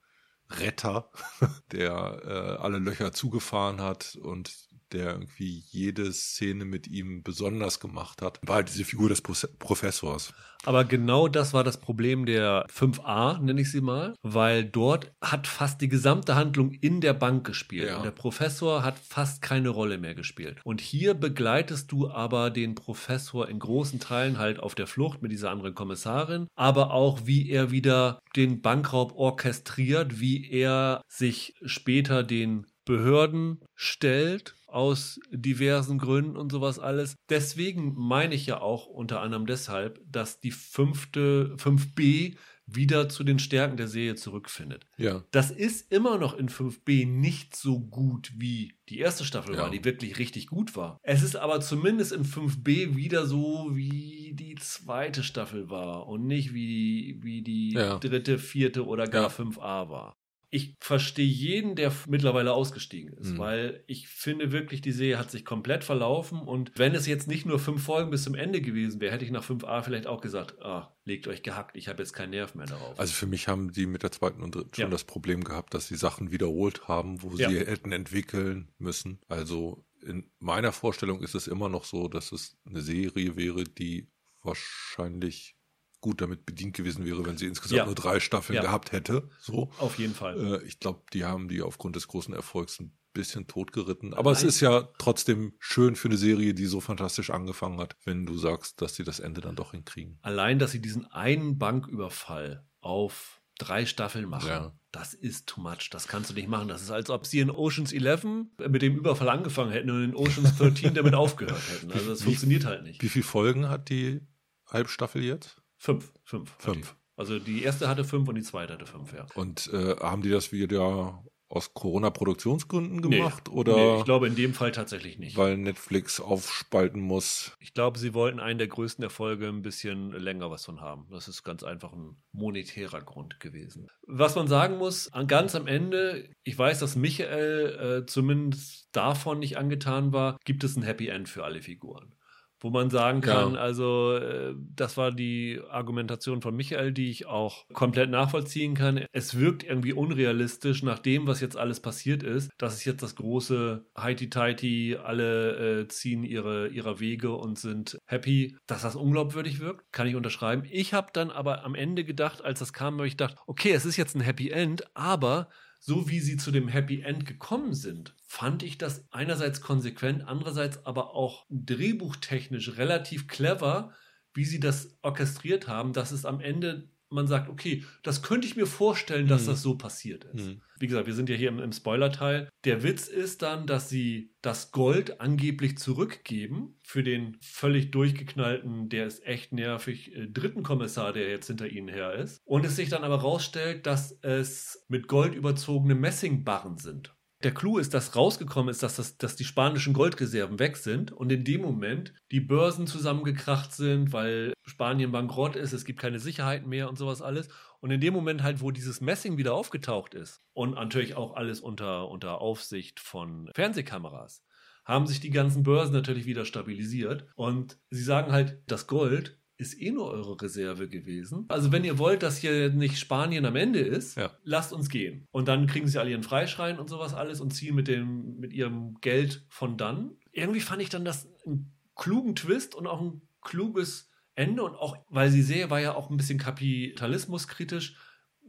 Retter, der äh, alle Löcher zugefahren hat und der irgendwie jede Szene mit ihm besonders gemacht hat, war halt diese Figur des Pro Professors. Aber genau das war das Problem der 5a, nenne ich sie mal, weil dort hat fast die gesamte Handlung in der Bank gespielt. Ja. Und der Professor hat fast keine Rolle mehr gespielt. Und hier begleitest du aber den Professor in großen Teilen halt auf der Flucht mit dieser anderen Kommissarin, aber auch wie er wieder den Bankraub orchestriert, wie er sich später den Behörden stellt aus diversen Gründen und sowas alles. Deswegen meine ich ja auch unter anderem deshalb, dass die fünfte, 5b wieder zu den Stärken der Serie zurückfindet. Ja. Das ist immer noch in 5b nicht so gut wie die erste Staffel ja. war, die wirklich richtig gut war. Es ist aber zumindest in 5b wieder so, wie die zweite Staffel war und nicht wie, wie die ja. dritte, vierte oder gar ja. 5a war ich verstehe jeden, der mittlerweile ausgestiegen ist, mhm. weil ich finde wirklich, die Serie hat sich komplett verlaufen und wenn es jetzt nicht nur fünf Folgen bis zum Ende gewesen wäre, hätte ich nach 5a vielleicht auch gesagt, ah, legt euch gehackt, ich habe jetzt keinen Nerv mehr darauf. Also für mich haben die mit der zweiten und dritten schon ja. das Problem gehabt, dass sie Sachen wiederholt haben, wo ja. sie hätten entwickeln müssen. Also in meiner Vorstellung ist es immer noch so, dass es eine Serie wäre, die wahrscheinlich gut damit bedient gewesen wäre, wenn sie insgesamt ja. nur drei Staffeln ja. gehabt hätte. So. Auf jeden Fall. Äh, ich glaube, die haben die aufgrund des großen Erfolgs ein bisschen totgeritten. Aber Nein. es ist ja trotzdem schön für eine Serie, die so fantastisch angefangen hat, wenn du sagst, dass sie das Ende dann doch hinkriegen. Allein, dass sie diesen einen Banküberfall auf drei Staffeln machen. Ja. Das ist too much. Das kannst du nicht machen. Das ist, als ob sie in Oceans 11 mit dem Überfall angefangen hätten und in Oceans 13 damit aufgehört hätten. Also das wie, funktioniert halt nicht. Wie viele Folgen hat die Halbstaffel jetzt? Fünf. Fünf. Fünf. Also die erste hatte fünf und die zweite hatte fünf, ja. Und äh, haben die das wieder aus Corona-Produktionsgründen gemacht? Nee, oder nee, ich glaube in dem Fall tatsächlich nicht. Weil Netflix aufspalten muss. Ich glaube, sie wollten einen der größten Erfolge ein bisschen länger was von haben. Das ist ganz einfach ein monetärer Grund gewesen. Was man sagen muss, ganz am Ende, ich weiß, dass Michael äh, zumindest davon nicht angetan war, gibt es ein Happy End für alle Figuren wo man sagen kann, ja. also äh, das war die Argumentation von Michael, die ich auch komplett nachvollziehen kann. Es wirkt irgendwie unrealistisch nach dem, was jetzt alles passiert ist. Das ist jetzt das große Heiti-Teiti, alle äh, ziehen ihre, ihrer Wege und sind happy, dass das unglaubwürdig wirkt, kann ich unterschreiben. Ich habe dann aber am Ende gedacht, als das kam, habe ich gedacht, okay, es ist jetzt ein Happy End, aber so wie sie zu dem Happy End gekommen sind, fand ich das einerseits konsequent, andererseits aber auch drehbuchtechnisch relativ clever, wie sie das orchestriert haben, dass es am Ende man sagt, okay, das könnte ich mir vorstellen, dass mhm. das so passiert ist. Mhm. Wie gesagt, wir sind ja hier im, im Spoiler-Teil. Der Witz ist dann, dass sie das Gold angeblich zurückgeben für den völlig durchgeknallten, der ist echt nervig, äh, dritten Kommissar, der jetzt hinter ihnen her ist. Und es sich dann aber rausstellt, dass es mit Gold überzogene Messingbarren sind. Der Clou ist, dass rausgekommen ist, dass, das, dass die spanischen Goldreserven weg sind und in dem Moment die Börsen zusammengekracht sind, weil Spanien bankrott ist, es gibt keine Sicherheiten mehr und sowas alles. Und in dem Moment halt, wo dieses Messing wieder aufgetaucht ist und natürlich auch alles unter, unter Aufsicht von Fernsehkameras, haben sich die ganzen Börsen natürlich wieder stabilisiert. Und sie sagen halt, das Gold ist eh nur eure Reserve gewesen. Also wenn ihr wollt, dass hier nicht Spanien am Ende ist, Ja. lasst uns gehen. Und dann kriegen sie alle ihren Freischrein und sowas alles und ziehen mit, dem, mit ihrem Geld von dann. Irgendwie fand ich dann das einen klugen Twist und auch ein kluges Ende und auch, weil sie sehe, war ja auch ein bisschen kapitalismuskritisch,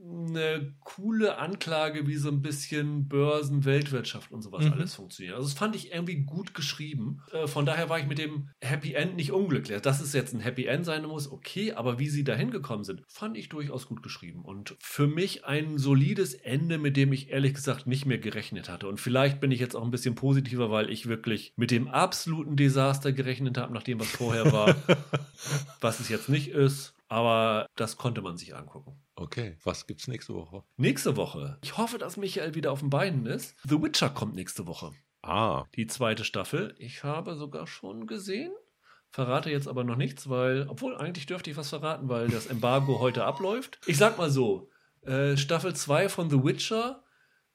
eine coole Anklage, wie so ein bisschen Börsen, Weltwirtschaft und sowas Mhm. alles funktioniert. Also das fand ich irgendwie gut geschrieben. Äh, Von daher war ich mit dem Happy End nicht unglücklich. Dass es jetzt ein Happy End sein muss, okay, aber wie sie dahin gekommen sind, fand ich durchaus gut geschrieben. Und für mich ein solides Ende, mit dem ich ehrlich gesagt nicht mehr gerechnet hatte. Und vielleicht bin ich jetzt auch ein bisschen positiver, weil ich wirklich mit dem absoluten Desaster gerechnet habe, nach dem, was vorher war. was es jetzt nicht ist. Aber das konnte man sich angucken. Okay, was gibt's nächste Woche? Nächste Woche. Ich hoffe, dass Michael wieder auf den Beinen ist. The Witcher kommt nächste Woche. Ah, Die zweite Staffel. Ich habe sogar schon gesehen. Verrate jetzt aber noch nichts, weil, obwohl eigentlich dürfte ich was verraten, weil das Embargo heute abläuft. Ich sag mal so: äh, Staffel 2 von The Witcher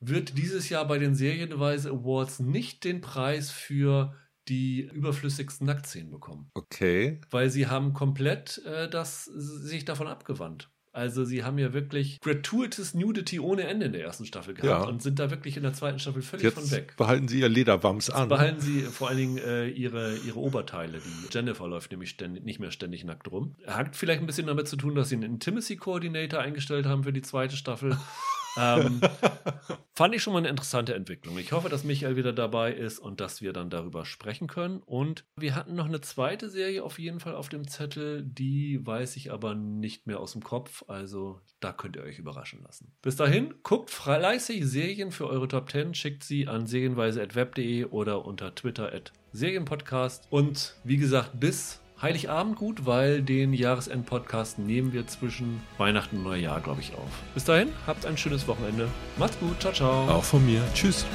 wird dieses Jahr bei den Serienweise Awards nicht den Preis für die überflüssigsten Nacktszenen bekommen okay. weil sie haben komplett äh, das sich davon abgewandt. Also sie haben ja wirklich gratuitous Nudity ohne Ende in der ersten Staffel gehabt Ja. und sind da wirklich in der zweiten Staffel völlig Jetzt von weg. behalten Sie Ihr Lederwams an. Behalten sie vor allen Dingen äh, ihre, ihre Oberteile. Die Jennifer läuft nämlich ständig, nicht mehr ständig nackt rum. Hat vielleicht ein bisschen damit zu tun, dass sie einen Intimacy Coordinator eingestellt haben für die zweite Staffel. Ähm, fand ich schon mal eine interessante Entwicklung. Ich hoffe, dass Michael wieder dabei ist und dass wir dann darüber sprechen können. Und wir hatten noch eine zweite Serie auf jeden Fall auf dem Zettel, die weiß ich aber nicht mehr aus dem Kopf. Also da könnt ihr euch überraschen lassen. Bis dahin, guckt fleißig Serien für eure Top 10, schickt sie an serienweise.web.de oder unter Twitter at Serienpodcast. Und wie gesagt, bis Heiligabend gut, weil den Jahresend-Podcast nehmen wir zwischen Weihnachten und Neujahr, glaube ich, auf. Bis dahin, habt ein schönes Wochenende. Macht's gut, ciao, ciao. Auch von mir. Tschüss.